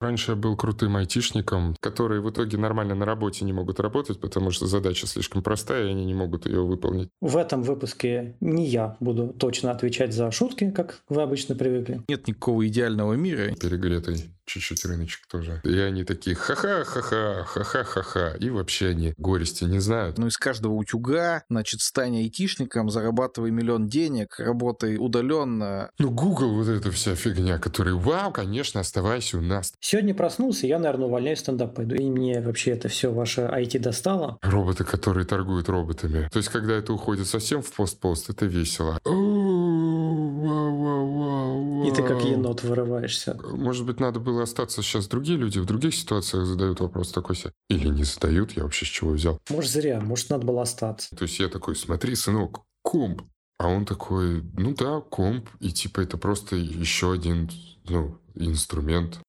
Раньше я был крутым айтишником, которые в итоге нормально на работе не могут работать, потому что задача слишком простая, и они не могут ее выполнить. В этом выпуске не я буду точно отвечать за шутки, как вы обычно привыкли. Нет никакого идеального мира. Перегретый чуть-чуть рыночек тоже. И они такие ха-ха-ха-ха, ха-ха-ха-ха. И вообще они горести не знают. Ну, из каждого утюга, значит, стань айтишником, зарабатывай миллион денег, работай удаленно. Ну, Google вот эта вся фигня, которая, вау, конечно, оставайся у нас. Сегодня проснулся, я, наверное, увольняюсь стендап пойду. И мне вообще это все ваше IT достало. Роботы, которые торгуют роботами. То есть, когда это уходит совсем в пост-пост, это весело. И ты как енот вырываешься. Может быть, надо было остаться сейчас другие люди в других ситуациях задают вопрос такой себе. Или не задают, я вообще с чего взял. Может, зря, может, надо было остаться. То есть я такой, смотри, сынок, комп. А он такой, ну да, комп. И типа это просто еще один ну, инструмент.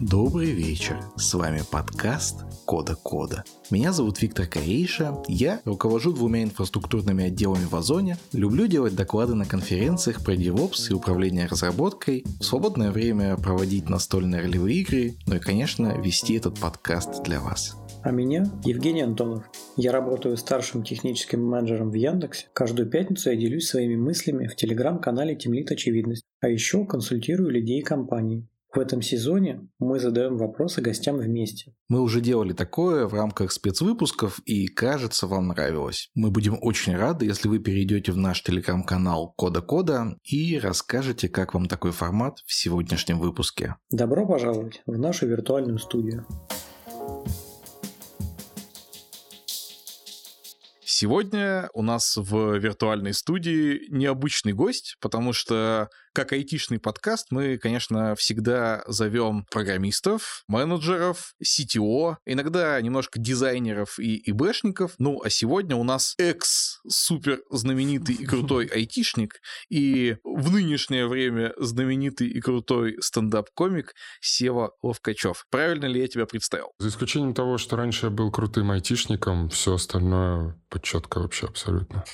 Добрый вечер. С вами подкаст Кода Кода. Меня зовут Виктор Корейша, я руковожу двумя инфраструктурными отделами в Озоне, люблю делать доклады на конференциях про DevOps и управление разработкой, в свободное время проводить настольные ролевые игры, ну и, конечно, вести этот подкаст для вас. А меня Евгений Антонов. Я работаю старшим техническим менеджером в Яндексе. Каждую пятницу я делюсь своими мыслями в телеграм-канале Темлит Очевидность. А еще консультирую людей и компаний. В этом сезоне мы задаем вопросы гостям вместе. Мы уже делали такое в рамках спецвыпусков, и кажется, вам нравилось. Мы будем очень рады, если вы перейдете в наш телеграм-канал Кода Кода и расскажете, как вам такой формат в сегодняшнем выпуске. Добро пожаловать в нашу виртуальную студию. Сегодня у нас в виртуальной студии необычный гость, потому что как айтишный подкаст мы, конечно, всегда зовем программистов, менеджеров, CTO, иногда немножко дизайнеров и ИБшников. Ну, а сегодня у нас экс-супер знаменитый и крутой айтишник и в нынешнее время знаменитый и крутой стендап-комик Сева Ловкачев. Правильно ли я тебя представил? За исключением того, что раньше я был крутым айтишником, все остальное четко вообще абсолютно.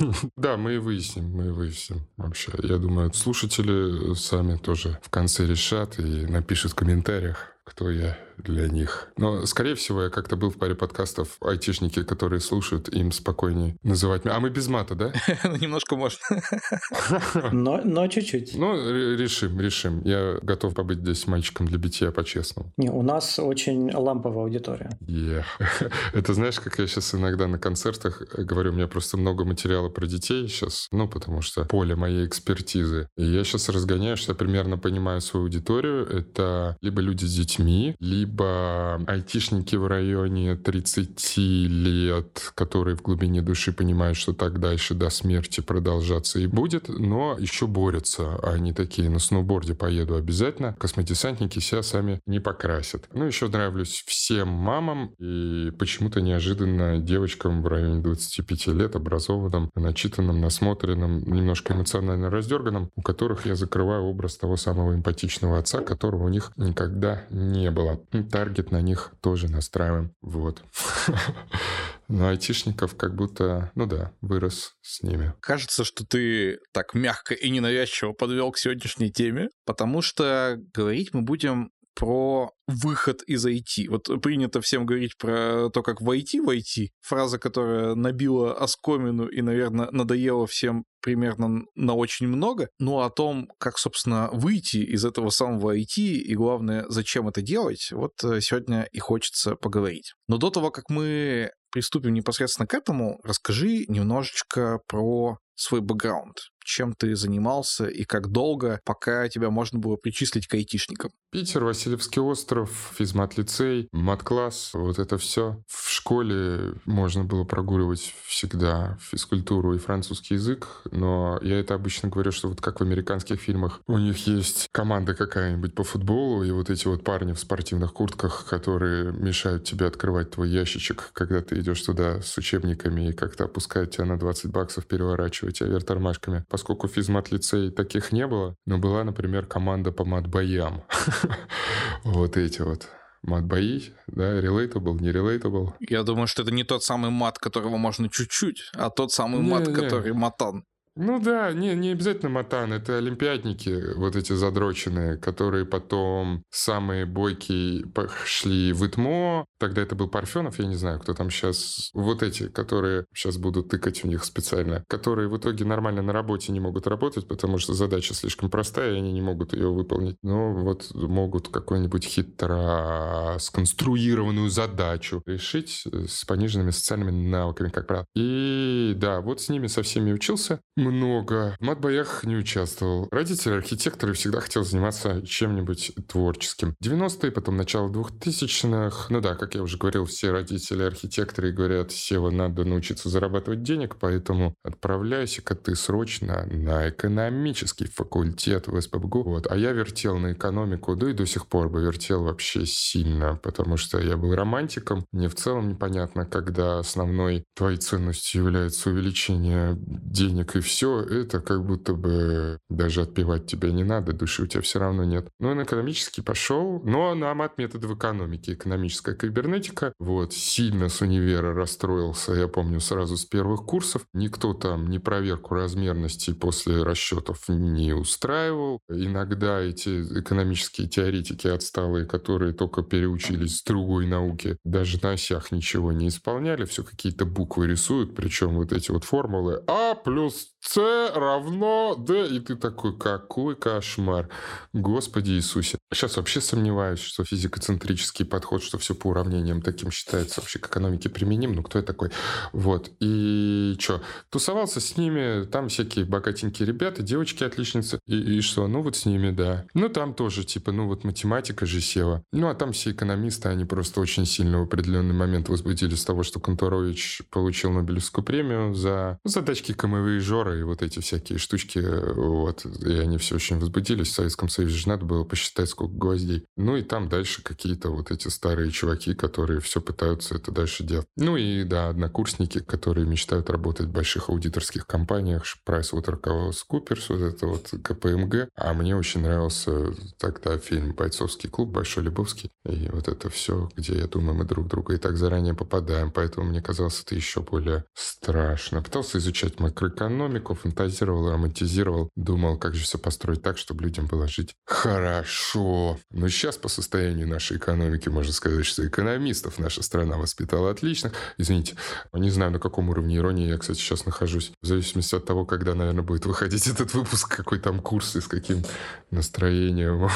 Да, мы и выясним, мы и выясним вообще. Я думаю, слушатели сами тоже в конце решат и напишут в комментариях, кто я для них. Но, скорее всего, я как-то был в паре подкастов, айтишники, которые слушают, им спокойнее называть меня. А мы без мата, да? Ну, немножко можно. Но, но чуть-чуть. Ну, решим, решим. Я готов побыть здесь мальчиком для битья по-честному. Не, у нас очень ламповая аудитория. Это знаешь, как я сейчас иногда на концертах говорю, у меня просто много материала про детей сейчас, ну, потому что поле моей экспертизы. И я сейчас разгоняю, что я примерно понимаю свою аудиторию. Это либо люди с детьми, либо либо айтишники в районе 30 лет, которые в глубине души понимают, что так дальше до смерти продолжаться и будет, но еще борются. Они такие, на сноуборде поеду обязательно. Космодесантники себя сами не покрасят. Ну, еще нравлюсь всем мамам и почему-то неожиданно девочкам в районе 25 лет, образованным, начитанным, насмотренным, немножко эмоционально раздерганным, у которых я закрываю образ того самого эмпатичного отца, которого у них никогда не было таргет на них тоже настраиваем. Вот. Но айтишников как будто, ну да, вырос с ними. Кажется, что ты так мягко и ненавязчиво подвел к сегодняшней теме, потому что говорить мы будем про выход из IT. Вот принято всем говорить про то, как войти в IT. Фраза, которая набила оскомину и, наверное, надоела всем примерно на очень много. Но о том, как, собственно, выйти из этого самого IT и, главное, зачем это делать, вот э, сегодня и хочется поговорить. Но до того, как мы приступим непосредственно к этому, расскажи немножечко про свой бэкграунд чем ты занимался и как долго, пока тебя можно было причислить к айтишникам? Питер, Васильевский остров, физмат-лицей, мат-класс, вот это все. В школе можно было прогуливать всегда физкультуру и французский язык, но я это обычно говорю, что вот как в американских фильмах, у них есть команда какая-нибудь по футболу, и вот эти вот парни в спортивных куртках, которые мешают тебе открывать твой ящичек, когда ты идешь туда с учебниками и как-то опускают тебя на 20 баксов, переворачивают тебя вверх тормашками поскольку физмат-лицей таких не было, но была, например, команда по мат-боям. Вот эти вот мат-бои, да, relatable, не relatable. Я думаю, что это не тот самый мат, которого можно чуть-чуть, а тот самый не, мат, не. который матан. Ну да, не, не обязательно матан, это олимпиадники, вот эти задроченные, которые потом самые бойкие пошли в ИТМО, тогда это был Парфенов, я не знаю, кто там сейчас, вот эти, которые сейчас будут тыкать в них специально, которые в итоге нормально на работе не могут работать, потому что задача слишком простая, и они не могут ее выполнить. Но вот могут какую-нибудь хитро сконструированную задачу решить с пониженными социальными навыками, как правило. И да, вот с ними со всеми учился много. В матбоях не участвовал. Родители архитекторы всегда хотел заниматься чем-нибудь творческим. 90-е, потом начало 2000-х. Ну да, как я уже говорил, все родители архитекторы говорят, Сева, надо научиться зарабатывать денег, поэтому отправляйся-ка ты срочно на экономический факультет в СПБГУ. Вот. А я вертел на экономику, да и до сих пор бы вертел вообще сильно, потому что я был романтиком. Мне в целом непонятно, когда основной твоей ценностью является увеличение денег и все все это как будто бы даже отпевать тебя не надо, души у тебя все равно нет. Ну, он экономически пошел, но на мат методов экономики, экономическая кибернетика. Вот, сильно с универа расстроился, я помню, сразу с первых курсов. Никто там ни проверку размерности после расчетов не устраивал. Иногда эти экономические теоретики отсталые, которые только переучились с другой науки, даже на осях ничего не исполняли, все какие-то буквы рисуют, причем вот эти вот формулы А плюс с равно D. И ты такой, какой кошмар. Господи Иисусе. Сейчас вообще сомневаюсь, что физикоцентрический подход, что все по уравнениям таким считается вообще к экономике применим. Ну, кто я такой? Вот. И что? Тусовался с ними, там всякие богатенькие ребята, девочки отличницы. И, и что? Ну, вот с ними, да. Ну, там тоже, типа, ну, вот математика же села. Ну, а там все экономисты, они просто очень сильно в определенный момент возбудились с того, что Конторович получил Нобелевскую премию за задачки камовые жоры и вот эти всякие штучки, вот, и они все очень возбудились. В Советском Союзе же надо было посчитать, сколько гвоздей. Ну и там дальше какие-то вот эти старые чуваки, которые все пытаются это дальше делать. Ну и, да, однокурсники, которые мечтают работать в больших аудиторских компаниях, PricewaterhouseCoopers, вот это вот КПМГ. А мне очень нравился тогда фильм «Бойцовский клуб», «Большой Любовский». И вот это все, где, я думаю, мы друг друга и так заранее попадаем. Поэтому мне казалось это еще более страшно. Пытался изучать макроэкономику, далеко фантазировал, романтизировал, думал, как же все построить так, чтобы людям было жить хорошо. Но сейчас по состоянию нашей экономики можно сказать, что экономистов наша страна воспитала отлично. Извините, не знаю, на каком уровне иронии я, кстати, сейчас нахожусь. В зависимости от того, когда, наверное, будет выходить этот выпуск, какой там курс и с каким настроением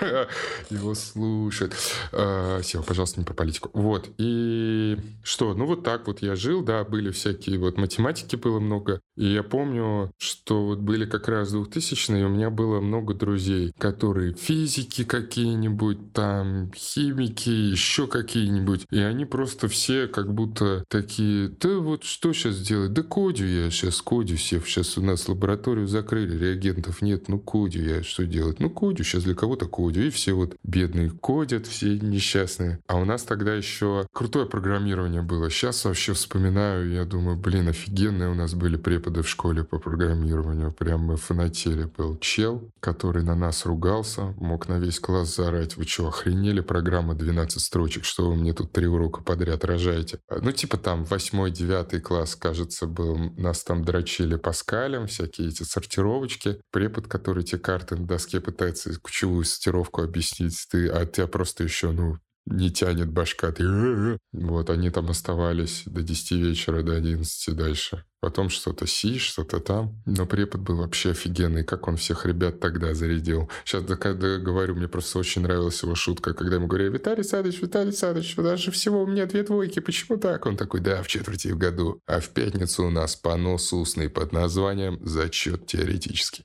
его слушать. Сева, пожалуйста, не про политику. Вот. И что? Ну, вот так вот я жил, да, были всякие вот математики было много. И я помню, помню, что вот были как раз 2000-е, у меня было много друзей, которые физики какие-нибудь, там, химики, еще какие-нибудь. И они просто все как будто такие, да вот что сейчас делать? Да кодю я сейчас, кодю все. Сейчас у нас лабораторию закрыли, реагентов нет, ну кодю я, что делать? Ну кодю, сейчас для кого-то кодю. И все вот бедные кодят, все несчастные. А у нас тогда еще крутое программирование было. Сейчас вообще вспоминаю, я думаю, блин, офигенные у нас были преподы в школе школе по программированию. Прям мы фанатели. Был чел, который на нас ругался, мог на весь класс заорать. Вы что, охренели? Программа 12 строчек, что вы мне тут три урока подряд рожаете? Ну, типа там 8-9 класс, кажется, был. Нас там дрочили Паскалем, всякие эти сортировочки. Препод, который тебе карты на доске пытается ключевую сортировку объяснить, ты, а тебя просто еще, ну, не тянет башка. Ты... Вот, они там оставались до 10 вечера, до 11 дальше. Потом что-то си, что-то там. Но препод был вообще офигенный, как он всех ребят тогда зарядил. Сейчас, когда говорю, мне просто очень нравилась его шутка, когда ему говорю, Виталий Садович, Виталий Садович, даже всего у меня две двойки, почему так? Он такой, да, в четверти в году. А в пятницу у нас понос устный под названием «Зачет теоретический».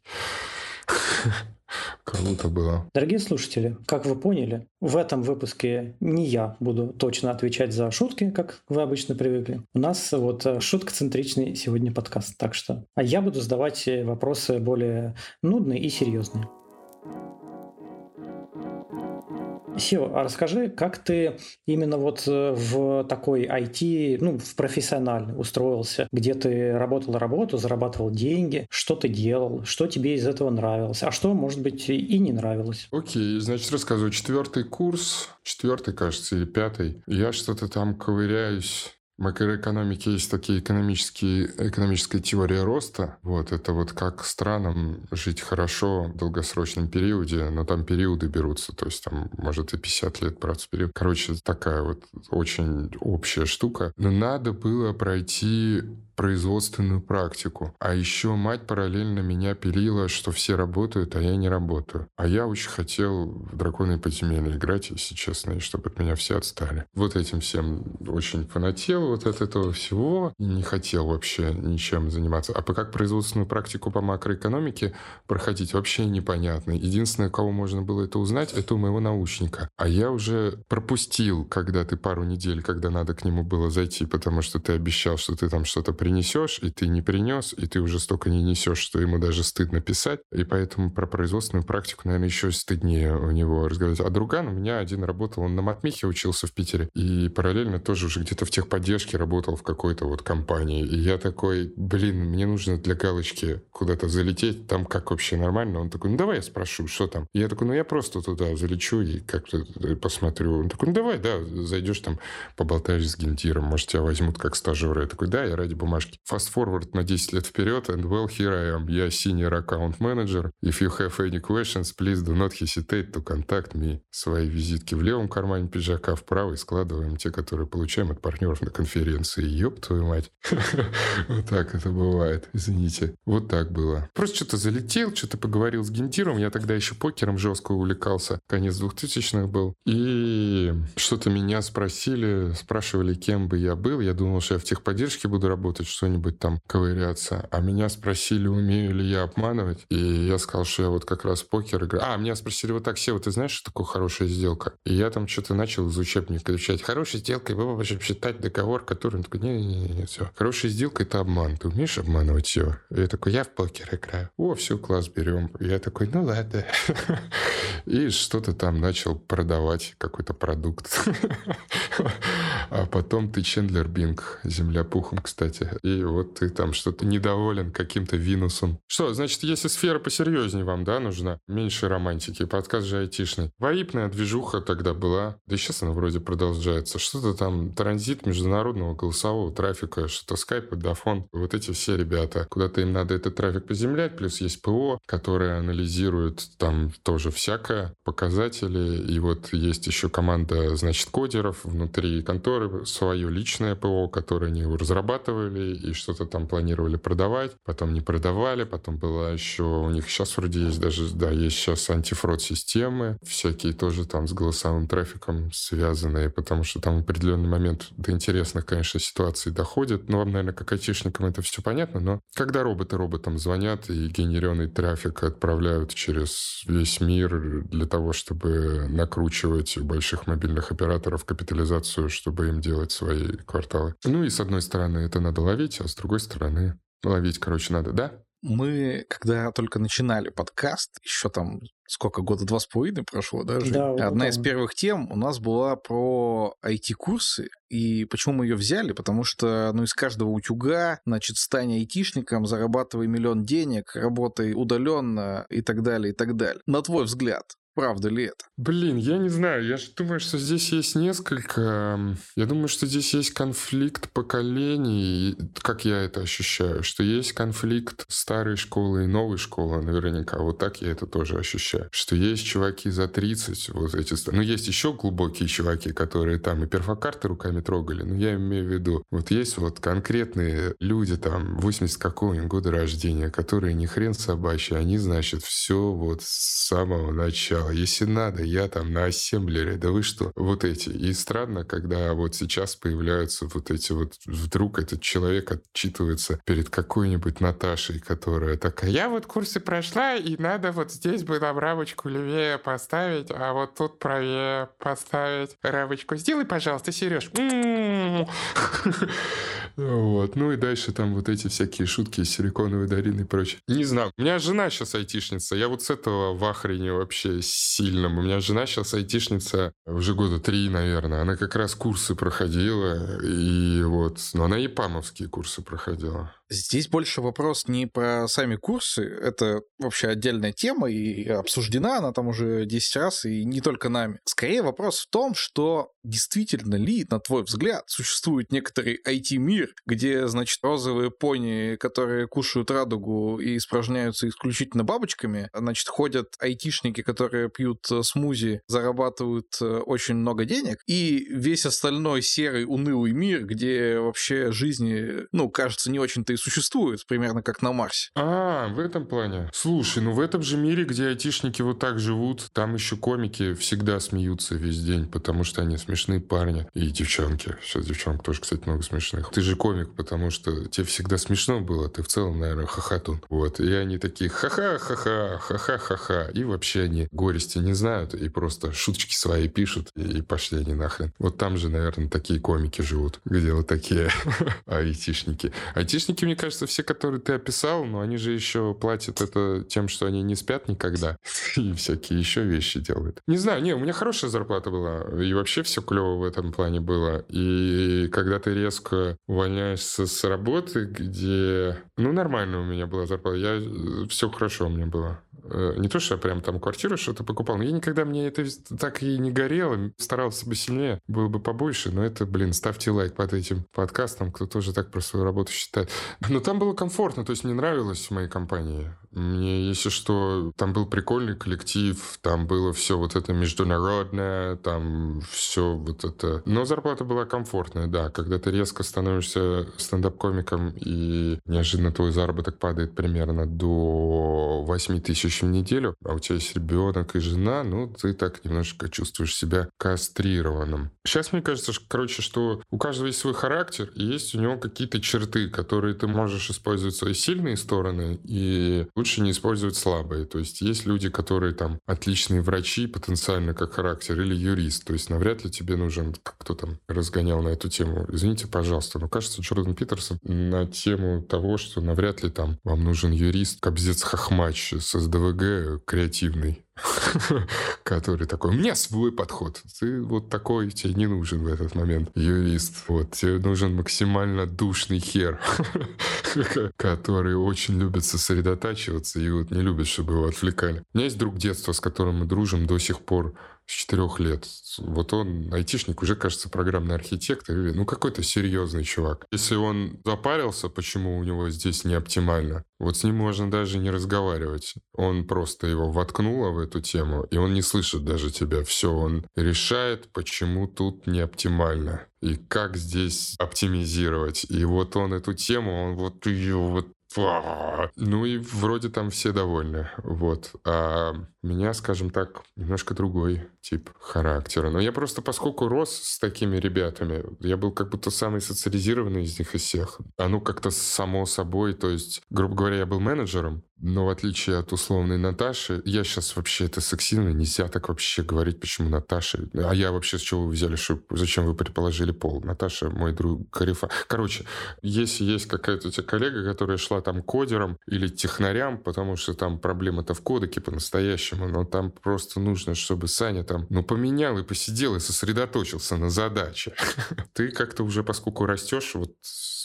Круто было. Дорогие слушатели, как вы поняли, в этом выпуске не я буду точно отвечать за шутки, как вы обычно привыкли. У нас вот э, шутка-центричный сегодня подкаст, так что... А я буду задавать вопросы более нудные и серьезные. Сева, а расскажи, как ты именно вот э, в такой IT, ну, в профессиональный устроился, где ты работал работу, зарабатывал деньги, что ты делал, что тебе из этого нравилось, а что, может быть, и не нравилось? Окей, значит, рассказываю. Четвертый курс, четвертый, кажется, или пятый, я что-то там ковыряюсь макроэкономике есть такие экономические, экономическая теория роста. Вот, это вот как странам жить хорошо в долгосрочном периоде, но там периоды берутся, то есть там может и 50 лет браться период. Короче, такая вот очень общая штука. Но надо было пройти производственную практику. А еще мать параллельно меня пилила, что все работают, а я не работаю. А я очень хотел в драконы подземелья играть, если честно, и чтобы от меня все отстали. Вот этим всем очень фанател вот от этого всего. Не хотел вообще ничем заниматься. А как производственную практику по макроэкономике проходить вообще непонятно. Единственное, кого можно было это узнать, это у моего научника. А я уже пропустил, когда ты пару недель, когда надо к нему было зайти, потому что ты обещал, что ты там что-то принесешь, и ты не принес, и ты уже столько не несешь, что ему даже стыдно писать. И поэтому про производственную практику, наверное, еще стыднее у него разговаривать. А друган у меня один работал, он на матмихе учился в Питере, и параллельно тоже уже где-то в техподдержке работал в какой-то вот компании. И я такой, блин, мне нужно для галочки куда-то залететь, там как вообще нормально? Он такой, ну давай я спрошу, что там? И я такой, ну я просто туда залечу и как-то посмотрю. Он такой, ну давай, да, зайдешь там, поболтаешь с гентиром, может тебя возьмут как стажера. Я такой, да, я ради бумаги бумажки. Fast forward на 10 лет вперед, and well, here I am. Я senior account manager. If you have any questions, please do not hesitate to contact me. Свои визитки в левом кармане пиджака, в правый складываем те, которые получаем от партнеров на конференции. Ёб твою мать. Вот так это бывает. Извините. Вот так было. Просто что-то залетел, что-то поговорил с гентиром. Я тогда еще покером жестко увлекался. Конец 2000-х был. И что-то меня спросили, спрашивали, кем бы я был. Я думал, что я в техподдержке буду работать, что-нибудь там ковыряться. А меня спросили, умею ли я обманывать. И я сказал, что я вот как раз покер играю. А, меня спросили вот так, Сева, ты знаешь, что такое хорошая сделка? И я там что-то начал из учебника изучать. Хорошая сделка, и вы можем считать договор, который... Он такой, не-не-не, все. Хорошая сделка — это обман. Ты умеешь обманывать, Сева? И я такой, я в покер играю. О, все, класс, берем. И я такой, ну ладно. И что-то там начал продавать, какой-то продукт. А потом ты Чендлер Бинг, земля пухом, кстати и вот ты там что-то недоволен каким-то Винусом. Что, значит, если сфера посерьезнее вам, да, нужна? Меньше романтики, подкаст же айтишный. Ваипная движуха тогда была, да и сейчас она вроде продолжается. Что-то там, транзит международного голосового трафика, что-то скайп, дафон, вот эти все ребята. Куда-то им надо этот трафик поземлять, плюс есть ПО, которое анализирует там тоже всякое, показатели, и вот есть еще команда, значит, кодеров внутри конторы, свое личное ПО, которое они разрабатывали, и что-то там планировали продавать, потом не продавали, потом было еще, у них сейчас вроде есть даже, да, есть сейчас антифрод системы, всякие тоже там с голосовым трафиком связанные, потому что там в определенный момент до интересных, конечно, ситуаций доходит. Ну, вам, наверное, как айтишникам это все понятно, но когда роботы роботам звонят и генерированный трафик отправляют через весь мир для того, чтобы накручивать больших мобильных операторов капитализацию, чтобы им делать свои кварталы. Ну и с одной стороны это надо ловить, ловить, а с другой стороны ловить, короче, надо, да? Мы, когда только начинали подкаст, еще там сколько, года два с половиной прошло, да? Да, Одна там. из первых тем у нас была про IT-курсы. И почему мы ее взяли? Потому что, ну, из каждого утюга, значит, стань айтишником, зарабатывай миллион денег, работай удаленно и так далее, и так далее. На твой взгляд, Правда ли это? Блин, я не знаю. Я же думаю, что здесь есть несколько... Я думаю, что здесь есть конфликт поколений, как я это ощущаю, что есть конфликт старой школы и новой школы наверняка. Вот так я это тоже ощущаю. Что есть чуваки за 30, вот эти... Ну, есть еще глубокие чуваки, которые там и перфокарты руками трогали, но я имею в виду, вот есть вот конкретные люди там 80 какого-нибудь года рождения, которые ни хрен собачий, они, значит, все вот с самого начала сказал, если надо, я там на ассемблере, да вы что, вот эти. И странно, когда вот сейчас появляются вот эти вот, вдруг этот человек отчитывается перед какой-нибудь Наташей, которая такая, я вот курсы прошла, и надо вот здесь бы нам рамочку левее поставить, а вот тут правее поставить рамочку. Сделай, пожалуйста, Сереж. Вот. Ну и дальше там вот эти всякие шутки из силиконовой Дарины и прочее. Не знаю. У меня жена сейчас айтишница. Я вот с этого в ахрене вообще сильным. У меня жена сейчас айтишница уже года три, наверное. Она как раз курсы проходила, и вот, но она и памовские курсы проходила. Здесь больше вопрос не про сами курсы, это вообще отдельная тема, и обсуждена она там уже 10 раз, и не только нами. Скорее вопрос в том, что действительно ли, на твой взгляд, существует некоторый IT-мир, где, значит, розовые пони, которые кушают радугу и испражняются исключительно бабочками, значит, ходят айтишники, которые пьют э, смузи, зарабатывают э, очень много денег, и весь остальной серый, унылый мир, где вообще жизни, ну, кажется, не очень-то существует, примерно как на Марсе. А, в этом плане. Слушай, ну в этом же мире, где айтишники вот так живут, там еще комики всегда смеются весь день, потому что они смешные парни. И девчонки. Сейчас девчонок тоже, кстати, много смешных. Ты же комик, потому что тебе всегда смешно было, ты в целом, наверное, хохотун. Вот. И они такие ха-ха-ха-ха, ха-ха-ха-ха. И вообще они горести не знают, и просто шуточки свои пишут, и пошли они нахрен. Вот там же, наверное, такие комики живут, где вот такие айтишники. Айтишники мне кажется, все, которые ты описал, но они же еще платят это тем, что они не спят никогда и всякие еще вещи делают. Не знаю, не, у меня хорошая зарплата была, и вообще все клево в этом плане было. И когда ты резко увольняешься с работы, где... Ну, нормально у меня была зарплата, я... все хорошо у меня было. Э, не то, что я прям там квартиру что-то покупал, но я никогда, мне это так и не горело, старался бы сильнее, было бы побольше, но это, блин, ставьте лайк под этим подкастом, кто тоже так про свою работу считает. Но там было комфортно, то есть мне нравилось в моей компании. Мне, если что, там был прикольный коллектив, там было все вот это международное, там все вот это. Но зарплата была комфортная, да. Когда ты резко становишься стендап-комиком и неожиданно твой заработок падает примерно до 8 тысяч в неделю, а у тебя есть ребенок и жена, ну, ты так немножко чувствуешь себя кастрированным. Сейчас мне кажется, короче, что у каждого есть свой характер, и есть у него какие-то черты, которые ты можешь использовать свои сильные стороны, и лучше не использовать слабые. То есть есть люди, которые там отличные врачи потенциально как характер или юрист. То есть навряд ли тебе нужен, кто там разгонял на эту тему. Извините, пожалуйста, но кажется, Джордан Питерсон на тему того, что навряд ли там вам нужен юрист, кобзец хохмач с СДВГ креативный. который такой, у меня свой подход. Ты вот такой, тебе не нужен в этот момент юрист. Вот, тебе нужен максимально душный хер, который очень любит сосредотачиваться и вот не любит, чтобы его отвлекали. У меня есть друг детства, с которым мы дружим до сих пор с четырех лет. Вот он, айтишник, уже, кажется, программный архитектор. Ну, какой-то серьезный чувак. Если он запарился, почему у него здесь не оптимально, вот с ним можно даже не разговаривать. Он просто его воткнуло в эту тему, и он не слышит даже тебя. Все, он решает, почему тут не оптимально и как здесь оптимизировать. И вот он эту тему, он вот ее вот ну и вроде там все довольны. Вот. А меня, скажем так, немножко другой тип характера. Но я просто, поскольку рос с такими ребятами, я был как будто самый социализированный из них из всех. Оно как-то само собой, то есть, грубо говоря, я был менеджером, но в отличие от условной Наташи, я сейчас вообще это сексивно, нельзя так вообще говорить, почему Наташа. А я вообще с чего вы взяли, что зачем вы предположили пол? Наташа мой друг Карифа. Короче, если есть какая-то у тебя коллега, которая шла там кодером или технарям, потому что там проблема-то в кодеке по-настоящему, но там просто нужно, чтобы Саня там, ну, поменял и посидел и сосредоточился на задаче. Ты как-то уже, поскольку растешь вот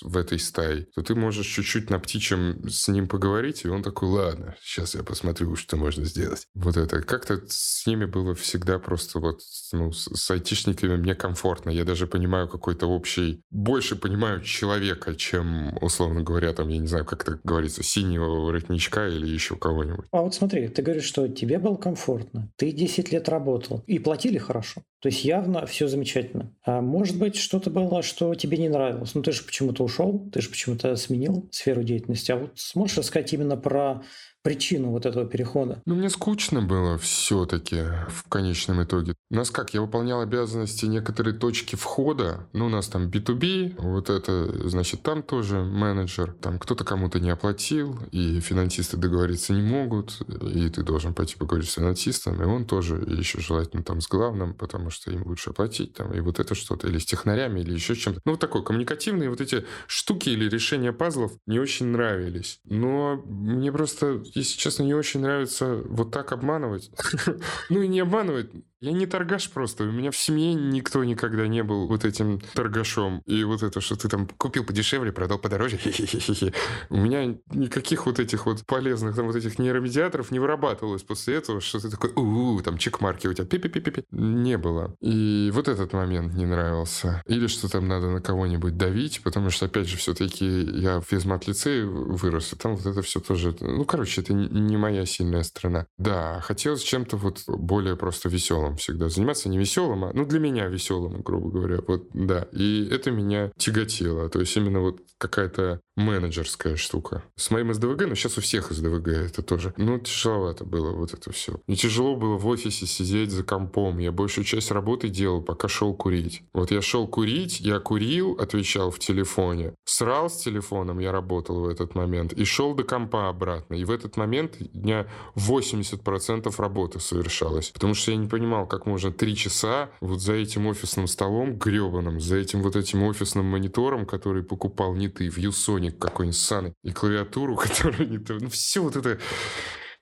в этой стае, то ты можешь чуть-чуть на птичьем с ним поговорить, и он такой, ладно, сейчас я посмотрю, что можно сделать. Вот это. Как-то с ними было всегда просто вот, ну, с айтишниками мне комфортно. Я даже понимаю какой-то общий, больше понимаю человека, чем, условно говоря, там, я не знаю, как это говорится, синего воротничка или еще кого-нибудь. А вот смотри, ты говоришь, что тебе было комфортно, ты 10 лет работал, и платили хорошо. То есть явно все замечательно. А может быть, что-то было, что тебе не нравилось. Ну, ты же почему-то ушел, ты же почему-то сменил сферу деятельности. А вот сможешь рассказать именно про причину вот этого перехода? Ну, мне скучно было все-таки в конечном итоге. У нас как, я выполнял обязанности некоторые точки входа, ну, у нас там B2B, вот это, значит, там тоже менеджер, там кто-то кому-то не оплатил, и финансисты договориться не могут, и ты должен пойти поговорить с финансистом, и он тоже, еще желательно там с главным, потому что им лучше оплатить, там, и вот это что-то, или с технарями, или еще чем-то. Ну, вот такой, коммуникативные вот эти штуки или решения пазлов не очень нравились. Но мне просто если честно, не очень нравится вот так обманывать. Ну и не обманывать, я не торгаш просто. У меня в семье никто никогда не был вот этим торгашом. И вот это, что ты там купил подешевле, продал подороже. У меня никаких вот этих вот полезных там вот этих нейромедиаторов не вырабатывалось после этого, что ты такой, у там чекмарки у тебя пи пи пи Не было. И вот этот момент не нравился. Или что там надо на кого-нибудь давить, потому что, опять же, все-таки я в физмат-лицее вырос, и там вот это все тоже... Ну, короче, это не моя сильная сторона. Да, хотелось чем-то вот более просто веселым веселым всегда заниматься, не веселым, а, ну, для меня веселым, грубо говоря, вот, да. И это меня тяготило, то есть именно вот какая-то менеджерская штука. С моим СДВГ, но сейчас у всех СДВГ это тоже. Ну, тяжеловато было вот это все. Мне тяжело было в офисе сидеть за компом. Я большую часть работы делал, пока шел курить. Вот я шел курить, я курил, отвечал в телефоне. Срал с телефоном, я работал в этот момент. И шел до компа обратно. И в этот момент меня 80% работы совершалось. Потому что я не понимал, как можно три часа вот за этим офисным столом гребаным, за этим вот этим офисным монитором, который покупал не ты, Юсоник какой-нибудь ссаный, и клавиатуру, которая не то. Ну, все вот это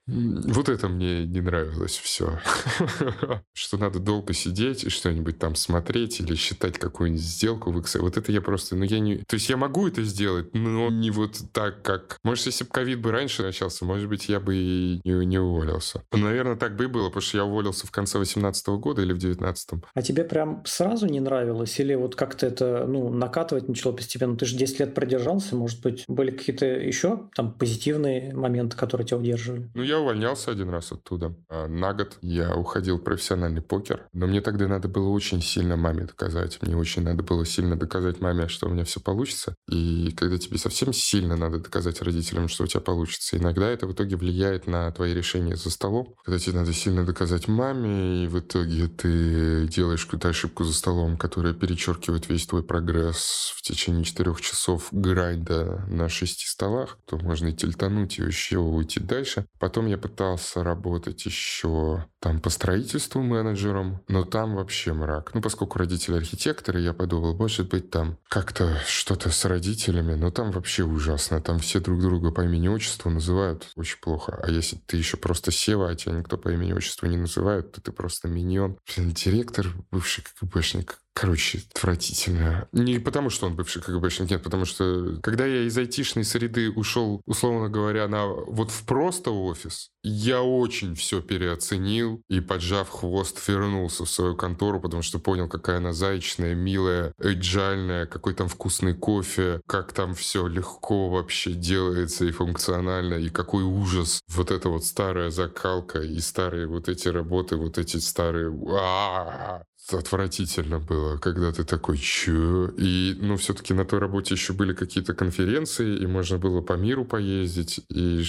вот это мне не нравилось все. что надо долго сидеть и что-нибудь там смотреть или считать какую-нибудь сделку в Excel. Вот это я просто, ну я не... То есть я могу это сделать, но не вот так, как... Может, если бы ковид бы раньше начался, может быть, я бы и не, не уволился. Наверное, так бы и было, потому что я уволился в конце 18 года или в 19 -м. А тебе прям сразу не нравилось? Или вот как-то это, ну, накатывать начало постепенно? Ты же 10 лет продержался, может быть, были какие-то еще там позитивные моменты, которые тебя удерживали? Ну, я увольнялся один раз оттуда. А на год я уходил в профессиональный покер. Но мне тогда надо было очень сильно маме доказать. Мне очень надо было сильно доказать маме, что у меня все получится. И когда тебе совсем сильно надо доказать родителям, что у тебя получится, иногда это в итоге влияет на твои решения за столом. Когда тебе надо сильно доказать маме, и в итоге ты делаешь какую-то ошибку за столом, которая перечеркивает весь твой прогресс в течение четырех часов грайда на шести столах, то можно и тельтануть, и вообще уйти дальше. Потом Потом я пытался работать еще там по строительству менеджером, но там вообще мрак. Ну, поскольку родители архитекторы, я подумал, может быть, там как-то что-то с родителями, но там вообще ужасно. Там все друг друга по имени-отчеству называют очень плохо. А если ты еще просто Сева, а тебя никто по имени-отчеству не называет, то ты просто миньон. Директор, бывший КГБшник, Короче, отвратительно. Не потому, что он бывший КГБшник, нет, потому что когда я из айтишной среды ушел, условно говоря, на вот в просто офис, я очень все переоценил и, поджав хвост, вернулся в свою контору, потому что понял, какая она зайчная, милая, эджальная, какой там вкусный кофе, как там все легко вообще делается и функционально, и какой ужас. Вот эта вот старая закалка и старые вот эти работы, вот эти старые... А-а-а! Отвратительно было, когда ты такой, чё? И, ну, все-таки на той работе еще были какие-то конференции, и можно было по миру поездить, и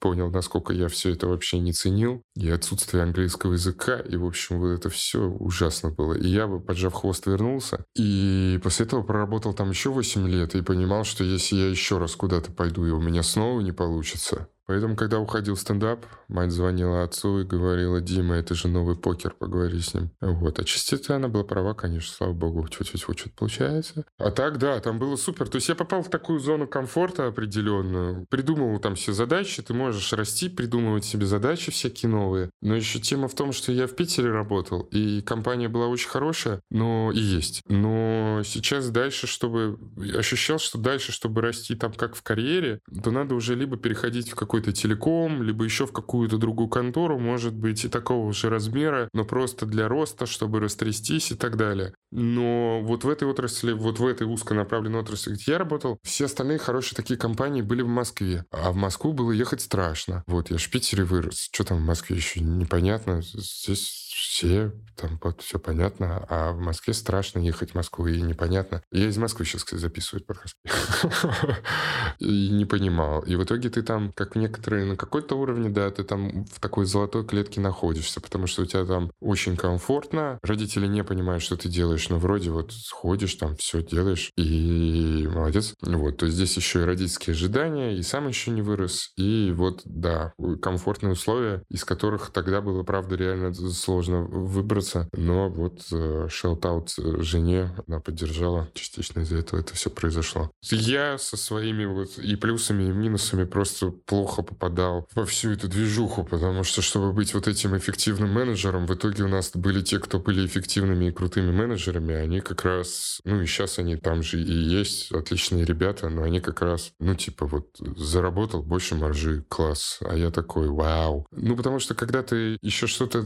понял, насколько я все это вообще не ценил, и отсутствие английского языка, и, в общем, вот это все ужасно было. И я бы, поджав хвост, вернулся, и после этого проработал там еще 8 лет, и понимал, что если я еще раз куда-то пойду, и у меня снова не получится, Поэтому, когда уходил стендап, мать звонила отцу и говорила, Дима, это же новый покер, поговори с ним. Вот. А частично она была права, конечно, слава богу, чуть-чуть что-то получается. А так, да, там было супер. То есть я попал в такую зону комфорта определенную, придумывал там все задачи, ты можешь расти, придумывать себе задачи всякие новые. Но еще тема в том, что я в Питере работал, и компания была очень хорошая, но и есть. Но сейчас дальше, чтобы... Ощущал, что дальше, чтобы расти там как в карьере, то надо уже либо переходить в какой какой-то телеком, либо еще в какую-то другую контору, может быть, и такого же размера, но просто для роста, чтобы растрястись и так далее. Но вот в этой отрасли, вот в этой узконаправленной отрасли, где я работал, все остальные хорошие такие компании были в Москве. А в Москву было ехать страшно. Вот, я в Питере вырос. Что там в Москве еще непонятно. Здесь все, там вот все понятно, а в Москве страшно ехать в Москву, и непонятно. Я из Москвы сейчас, кстати, записываю подкаст. И не понимал. И в итоге ты там, как некоторые, на какой-то уровне, да, ты там в такой золотой клетке находишься, потому что у тебя там очень комфортно, родители не понимают, что ты делаешь, но вроде вот ходишь там, все делаешь, и молодец. Вот, то есть здесь еще и родительские ожидания, и сам еще не вырос, и вот, да, комфортные условия, из которых тогда было, правда, реально сложно выбраться, но вот шелтаут э, жене, она поддержала частично из-за этого это все произошло. Я со своими вот и плюсами, и минусами просто плохо попадал во всю эту движуху, потому что, чтобы быть вот этим эффективным менеджером, в итоге у нас были те, кто были эффективными и крутыми менеджерами, они как раз, ну и сейчас они там же и есть, отличные ребята, но они как раз, ну типа вот заработал больше маржи, класс, а я такой, вау. Ну потому что когда ты еще что-то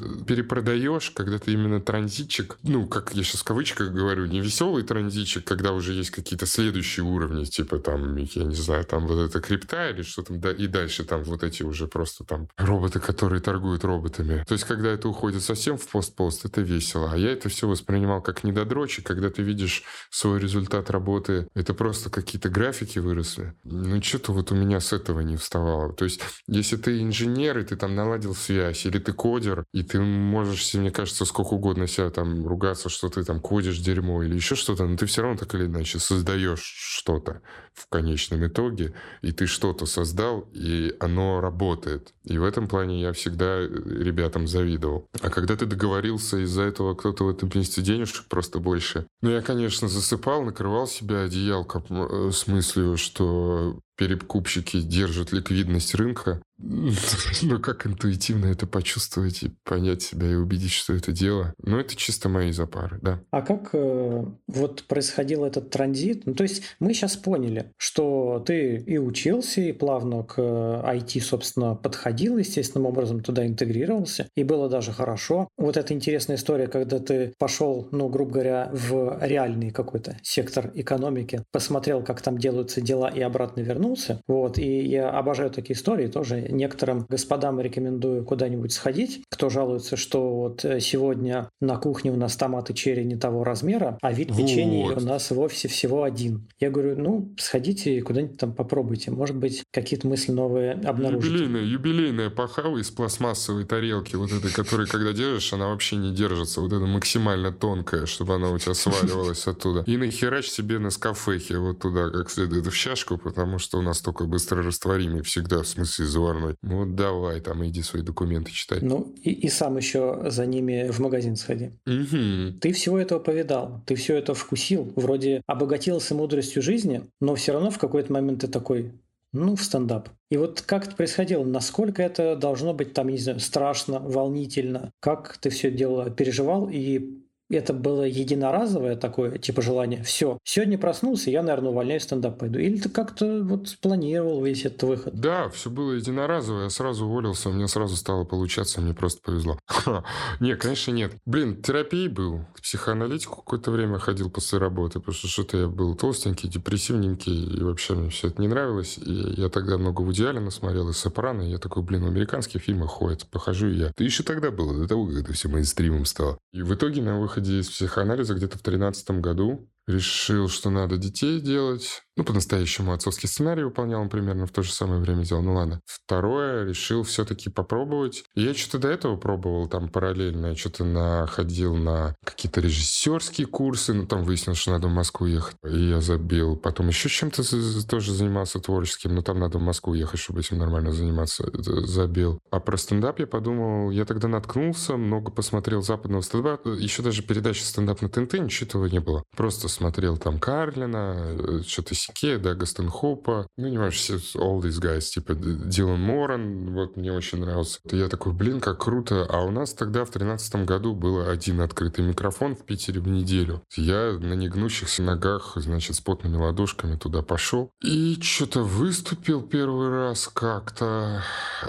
перепродаешь, когда ты именно транзитчик, ну как я сейчас в кавычках говорю, не веселый транзитчик, когда уже есть какие-то следующие уровни, типа там, я не знаю, там вот это крипта или что там, да, и дальше там вот эти уже просто там роботы, которые торгуют роботами. То есть, когда это уходит совсем в пост-пост, это весело. А я это все воспринимал как недодрочи, когда ты видишь свой результат работы, это просто какие-то графики выросли. Ну, что-то вот у меня с этого не вставало. То есть, если ты инженер, и ты там наладил связь, или ты кодер, и ты можешь, мне кажется, сколько угодно себя там ругаться, что ты там кодишь дерьмо или еще что-то, но ты все равно так или иначе создаешь что-то в конечном итоге, и ты что-то создал, и оно работает. И в этом плане я всегда э, ребятам завидовал. А когда ты договорился, из-за этого кто-то в этом месте денежек просто больше. Ну, я, конечно, засыпал, накрывал себя одеялком э, с мыслью, что перекупщики держат ликвидность рынка, ну, как интуитивно это почувствовать и понять себя и убедить, что это дело. Ну, это чисто мои запары, да. А как э, вот происходил этот транзит? Ну, то есть мы сейчас поняли, что ты и учился, и плавно к IT, собственно, подходил, естественным образом туда интегрировался, и было даже хорошо. Вот эта интересная история, когда ты пошел, ну, грубо говоря, в реальный какой-то сектор экономики, посмотрел, как там делаются дела, и обратно вернулся. Вот, и я обожаю такие истории тоже некоторым господам рекомендую куда-нибудь сходить, кто жалуется, что вот э, сегодня на кухне у нас томаты черри не того размера, а вид печенья вот. у нас в офисе всего один. Я говорю, ну, сходите и куда-нибудь там попробуйте. Может быть, какие-то мысли новые обнаружите. Юбилейная, юбилейная пахава из пластмассовой тарелки, вот этой, которой, когда держишь, она вообще не держится. Вот это максимально тонкая, чтобы она у тебя сваливалась оттуда. И нахерач себе на скафехе вот туда, как следует, в чашку, потому что у нас только быстро растворимый всегда, в смысле заварной. Ну, давай, там, иди свои документы читай. Ну, и, и сам еще за ними в магазин сходи. Угу. Ты всего этого повидал, ты все это вкусил, вроде обогатился мудростью жизни, но все равно в какой-то момент ты такой, ну, в стендап. И вот как это происходило? Насколько это должно быть там, не знаю, страшно, волнительно? Как ты все дело переживал и это было единоразовое такое, типа, желание. Все, сегодня проснулся, я, наверное, увольняюсь, стендап пойду. Или ты как-то вот спланировал весь этот выход? Да, все было единоразовое. Я сразу уволился, у меня сразу стало получаться, мне просто повезло. Не, конечно, нет. Блин, терапии был. В психоаналитику какое-то время ходил после работы, потому что что-то я был толстенький, депрессивненький, и вообще мне все это не нравилось. И я тогда много в идеале насмотрел, и Сопрано, и я такой, блин, в американских фильмах ходят, похожу я. Ты еще тогда было, до того, как это все мейнстримом стало. И в итоге на выходе выходе из психоанализа где-то в 2013 году решил, что надо детей делать. Ну, по-настоящему отцовский сценарий выполнял он примерно в то же самое время делал. Ну ладно. Второе, решил все-таки попробовать. Я что-то до этого пробовал там параллельно. Я что-то находил на какие-то режиссерские курсы. Ну, там выяснилось, что надо в Москву ехать. И я забил. Потом еще чем-то тоже занимался творческим. Но там надо в Москву ехать, чтобы этим нормально заниматься. Забил. А про стендап я подумал, я тогда наткнулся, много посмотрел западного стендапа. Еще даже передачи стендап на ТНТ, ничего этого не было. Просто смотрел там Карлина, э, что-то Сике, да, Гастенхопа, ну, не важно, все, all these guys, типа Дилан Моран, вот мне очень нравился. Я такой, блин, как круто. А у нас тогда в тринадцатом году был один открытый микрофон в Питере в неделю. Я на негнущихся ногах, значит, с потными ладошками туда пошел. И что-то выступил первый раз как-то.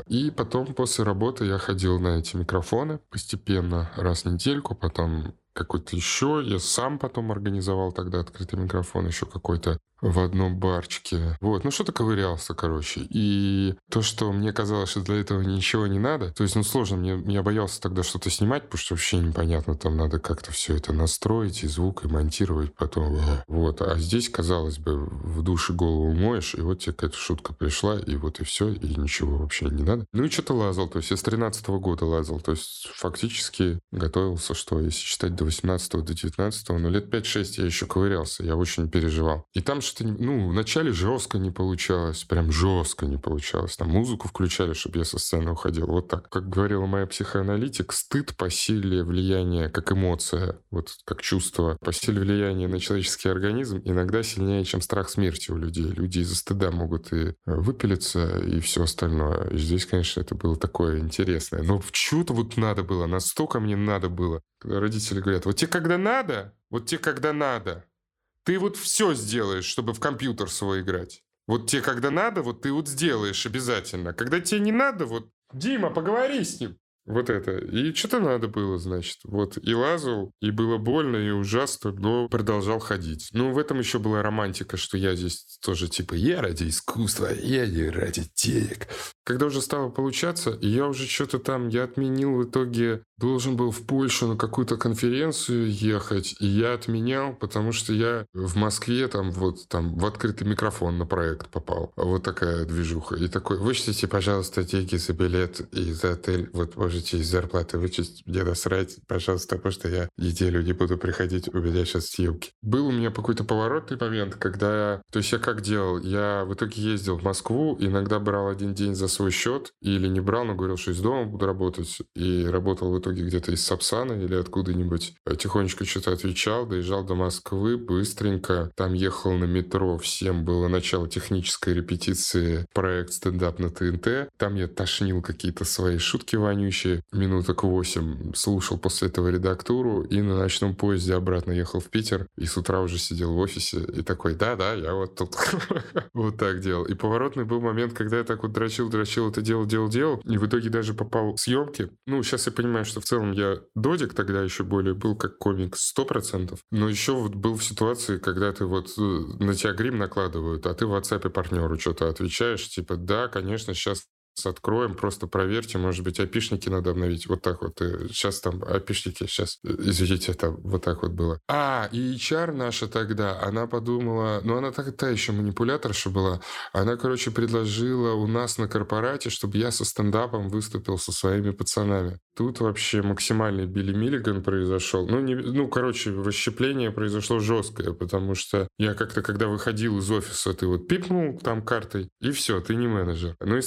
И потом после работы я ходил на эти микрофоны постепенно, раз в недельку, потом какой-то еще. Я сам потом организовал тогда открытый микрофон еще какой-то в одном барчике. Вот, ну что-то ковырялся, короче. И то, что мне казалось, что для этого ничего не надо, то есть, ну сложно, мне, я боялся тогда что-то снимать, потому что вообще непонятно, там надо как-то все это настроить, и звук, и монтировать потом. Вот, а здесь, казалось бы, в душе голову моешь, и вот тебе какая-то шутка пришла, и вот и все, и ничего вообще не надо. Ну и что-то лазал, то есть я с 13 года лазал, то есть фактически готовился, что если читать до 18 до 19 но лет 5-6 я еще ковырялся, я очень переживал. И там что-то, ну, вначале жестко не получалось, прям жестко не получалось. Там музыку включали, чтобы я со сцены уходил. Вот так. Как говорила моя психоаналитик, стыд по силе влияния, как эмоция, вот как чувство, по силе влияния на человеческий организм иногда сильнее, чем страх смерти у людей. Люди из-за стыда могут и выпилиться, и все остальное. И здесь, конечно, это было такое интересное. Но чего-то вот надо было, настолько мне надо было. Когда родители говорят, вот тебе когда надо, вот тебе когда надо, ты вот все сделаешь, чтобы в компьютер свой играть. Вот тебе когда надо, вот ты вот сделаешь обязательно. Когда тебе не надо, вот Дима, поговори с ним. Вот это. И что-то надо было, значит. Вот. И лазал, и было больно, и ужасно, но продолжал ходить. Ну, в этом еще была романтика, что я здесь тоже типа, я ради искусства, я не ради денег. Когда уже стало получаться, я уже что-то там, я отменил в итоге, должен был в Польшу на какую-то конференцию ехать, и я отменял, потому что я в Москве там вот там в открытый микрофон на проект попал. Вот такая движуха. И такой, вычтите, пожалуйста, деньги за билет и за отель. Вот можете из зарплаты вычесть, мне насрать, пожалуйста, потому что я неделю не буду приходить, у меня сейчас съемки. Был у меня какой-то поворотный момент, когда... То есть я как делал? Я в итоге ездил в Москву, иногда брал один день за свой счет или не брал, но говорил, что из дома буду работать. И работал в итоге где-то из Сапсана или откуда-нибудь. Тихонечко что-то отвечал, доезжал до Москвы быстренько. Там ехал на метро, всем было начало технической репетиции проект стендап на ТНТ. Там я тошнил какие-то свои шутки вонючие. Минуток восемь слушал после этого редактуру и на ночном поезде обратно ехал в Питер. И с утра уже сидел в офисе и такой, да-да, я вот тут вот так делал. И поворотный был момент, когда я так вот дрочил, дрочил дрочил это дело, делал, делал, и в итоге даже попал в съемки. Ну, сейчас я понимаю, что в целом я додик тогда еще более был как комик 100%, но еще вот был в ситуации, когда ты вот э, на тебя грим накладывают, а ты в WhatsApp партнеру что-то отвечаешь, типа, да, конечно, сейчас откроем, просто проверьте, может быть, опишники надо обновить. Вот так вот. Сейчас там опишники, сейчас, извините, это вот так вот было. А, и HR наша тогда, она подумала, ну, она та еще манипуляторша была, она, короче, предложила у нас на корпорате, чтобы я со стендапом выступил со своими пацанами. Тут вообще максимальный Билли Миллиган произошел. Ну, не, ну, короче, расщепление произошло жесткое, потому что я как-то, когда выходил из офиса, ты вот пипнул там картой, и все, ты не менеджер. Ну и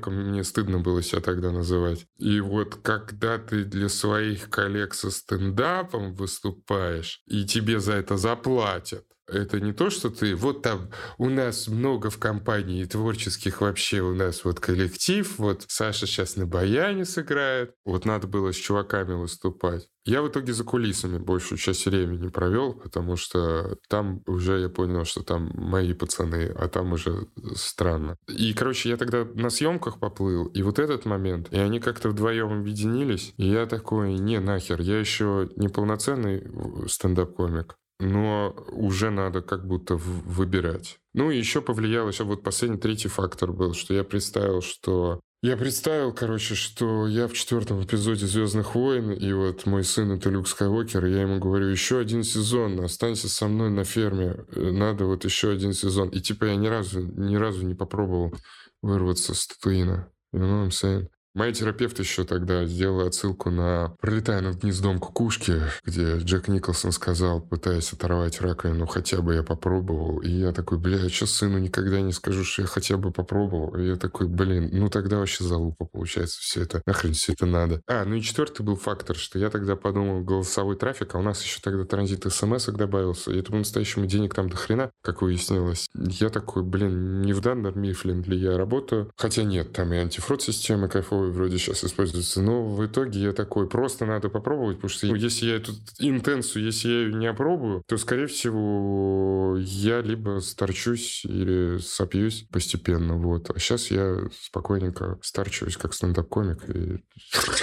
стендап-комиком мне стыдно было себя тогда называть. И вот когда ты для своих коллег со стендапом выступаешь, и тебе за это заплатят, это не то, что ты... Вот там у нас много в компании творческих вообще у нас вот коллектив. Вот Саша сейчас на баяне сыграет. Вот надо было с чуваками выступать. Я в итоге за кулисами большую часть времени провел, потому что там уже я понял, что там мои пацаны, а там уже странно. И, короче, я тогда на съемках поплыл, и вот этот момент, и они как-то вдвоем объединились, и я такой, не, нахер, я еще не полноценный стендап-комик, но уже надо как будто выбирать. Ну и еще повлиял, еще вот последний третий фактор был, что я представил, что я представил, короче, что я в четвертом эпизоде «Звездных войн», и вот мой сын — это Люк Скайуокер, и я ему говорю, еще один сезон, останься со мной на ферме, надо вот еще один сезон. И типа я ни разу, ни разу не попробовал вырваться с Татуина. You know what I'm saying? Моя терапевт еще тогда сделала отсылку на «Пролетая над гнездом кукушки», где Джек Николсон сказал, пытаясь оторвать раковину, хотя бы я попробовал. И я такой, бля, я что сыну никогда не скажу, что я хотя бы попробовал? И я такой, блин, ну тогда вообще залупа получается все это. Нахрен все это надо? А, ну и четвертый был фактор, что я тогда подумал, голосовой трафик, а у нас еще тогда транзит смс добавился. И это по-настоящему денег там до хрена, как выяснилось. Я такой, блин, не в данном Мифлин ли я работаю? Хотя нет, там и антифрод системы кайфовые такой вроде сейчас используется. Но в итоге я такой, просто надо попробовать, потому что если я эту интенцию, если я ее не опробую, то, скорее всего, я либо старчусь или сопьюсь постепенно. Вот. А сейчас я спокойненько старчусь как стендап-комик и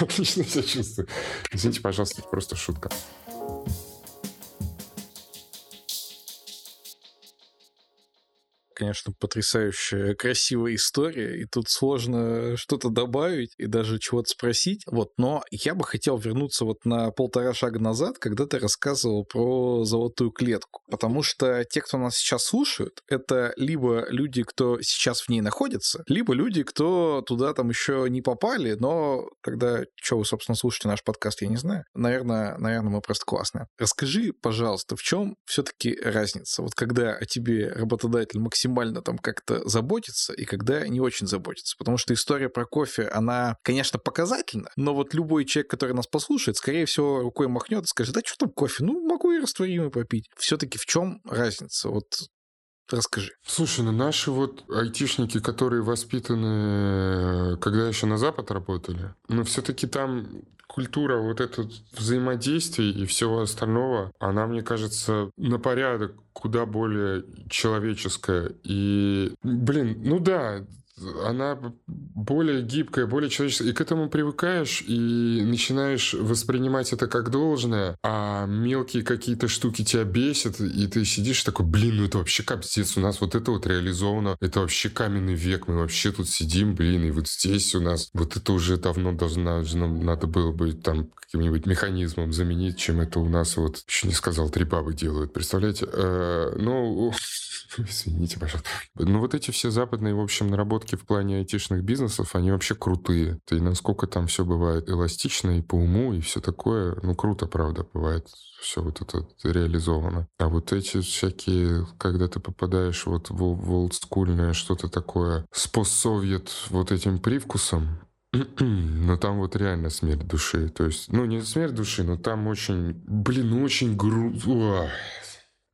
отлично себя чувствую. Извините, пожалуйста, это просто шутка. Конечно, потрясающая, красивая история, и тут сложно что-то добавить и даже чего-то спросить. Вот, но я бы хотел вернуться вот на полтора шага назад, когда ты рассказывал про золотую клетку. Потому что те, кто нас сейчас слушают, это либо люди, кто сейчас в ней находится, либо люди, кто туда там еще не попали, но тогда, что вы, собственно, слушаете наш подкаст, я не знаю. Наверное, наверное, мы просто классные. Расскажи, пожалуйста, в чем все-таки разница? Вот когда о тебе работодатель максимально там как-то заботится и когда не очень заботится. Потому что история про кофе, она, конечно, показательна, но вот любой человек, который нас послушает, скорее всего, рукой махнет и скажет, да что там кофе? Ну, могу и растворимый попить. Все-таки в чем разница? Вот Расскажи. Слушай, ну наши вот айтишники, которые воспитаны, когда еще на Запад работали, ну все-таки там культура вот это взаимодействие и всего остального, она, мне кажется, на порядок куда более человеческая. И, блин, ну да, она более гибкая, более человеческая. И к этому привыкаешь, и начинаешь воспринимать это как должное, а мелкие какие-то штуки тебя бесят, и ты сидишь такой, блин, ну это вообще капец, у нас вот это вот реализовано, это вообще каменный век, мы вообще тут сидим, блин, и вот здесь у нас вот это уже давно должно, надо было бы там каким-нибудь механизмом заменить, чем это у нас вот, еще не сказал, три бабы делают, представляете? Э, ну, извините, пожалуйста. Ну, вот эти все западные, в общем, наработки в плане айтишных бизнесов, они вообще крутые. И насколько там все бывает эластично и по уму, и все такое, ну, круто, правда, бывает все вот это реализовано. А вот эти всякие, когда ты попадаешь вот в, в олдскульное что-то такое с постсовет вот этим привкусом, но там вот реально смерть души. То есть, ну, не смерть души, но там очень, блин, очень гру...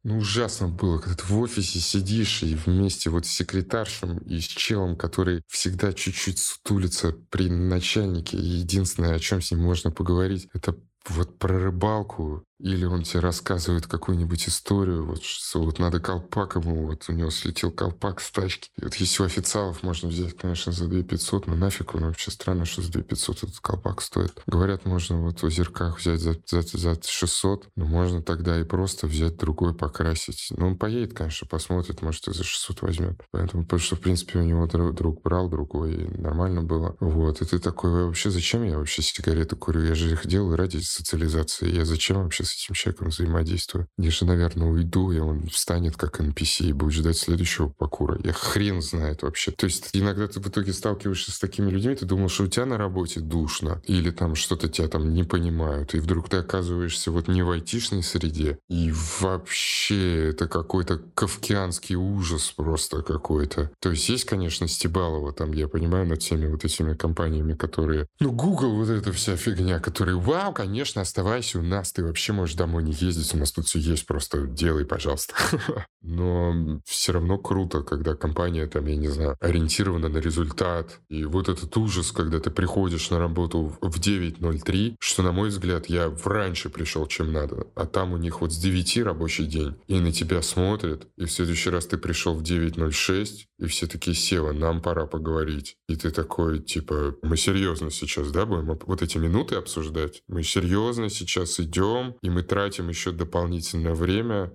Ну, ужасно было, когда ты в офисе сидишь и вместе вот с секретаршем и с челом, который всегда чуть-чуть сутулится при начальнике. И единственное, о чем с ним можно поговорить, это вот про рыбалку или он тебе рассказывает какую-нибудь историю, вот, что вот надо колпак ему, вот у него слетел колпак с тачки. И вот если у официалов можно взять, конечно, за 2 500, но нафиг он вообще странно, что за 2 500 этот колпак стоит. Говорят, можно вот в озерках взять за, за, за 600, но можно тогда и просто взять другой, покрасить. Ну, он поедет, конечно, посмотрит, может, и за 600 возьмет. Поэтому, потому что, в принципе, у него друг брал другой, и нормально было. Вот, и ты такой, вообще зачем я вообще сигареты курю? Я же их делаю ради социализации. Я зачем вообще с этим человеком взаимодействую. Я же, наверное, уйду, и он встанет как NPC и будет ждать следующего покура. Я хрен знает вообще. То есть иногда ты в итоге сталкиваешься с такими людьми, ты думал, что у тебя на работе душно, или там что-то тебя там не понимают, и вдруг ты оказываешься вот не в айтишной среде, и вообще это какой-то кавкианский ужас просто какой-то. То есть есть, конечно, Стебалова там, я понимаю, над всеми вот этими компаниями, которые... Ну, Google, вот эта вся фигня, которые, вау, конечно, оставайся у нас, ты вообще можешь домой не ездить, у нас тут все есть, просто делай, пожалуйста. Но все равно круто, когда компания, там, я не знаю, ориентирована на результат. И вот этот ужас, когда ты приходишь на работу в 9.03, что, на мой взгляд, я раньше пришел, чем надо. А там у них вот с 9 рабочий день, и на тебя смотрят, и в следующий раз ты пришел в 9.06, и все такие, Сева, нам пора поговорить. И ты такой, типа, мы серьезно сейчас, да, будем вот эти минуты обсуждать? Мы серьезно сейчас идем, и мы тратим еще дополнительное время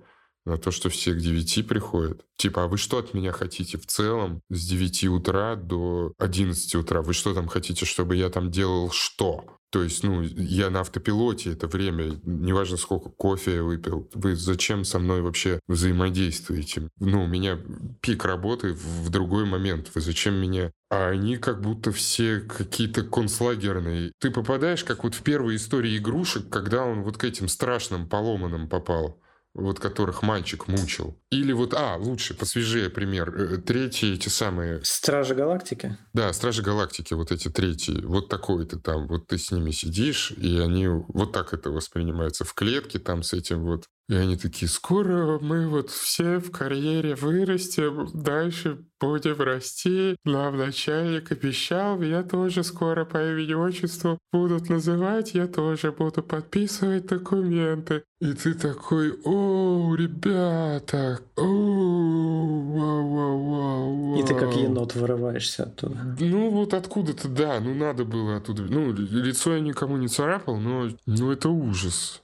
на то, что все к 9 приходят. Типа, а вы что от меня хотите в целом с 9 утра до 11 утра? Вы что там хотите, чтобы я там делал что? То есть, ну, я на автопилоте это время, неважно сколько кофе я выпил, вы зачем со мной вообще взаимодействуете? Ну, у меня пик работы в другой момент, вы зачем меня а они как будто все какие-то концлагерные. Ты попадаешь, как вот в первой истории игрушек, когда он вот к этим страшным поломанным попал вот которых мальчик мучил. Или вот, а, лучше, посвежее пример. Э, третьи эти самые... Стражи Галактики? Да, Стражи Галактики, вот эти третьи. Вот такой ты там, вот ты с ними сидишь, и они вот так это воспринимается в клетке там с этим вот и они такие, скоро мы вот все в карьере вырастем, дальше будем расти. Нам начальник обещал, я тоже скоро по имени отчеству будут называть, я тоже буду подписывать документы. И ты такой, о, ребята, о, вау, вау, вау, И ты как енот вырываешься оттуда. Ну вот откуда-то, да, ну надо было оттуда. Ну, лицо я никому не царапал, но ну, это ужас.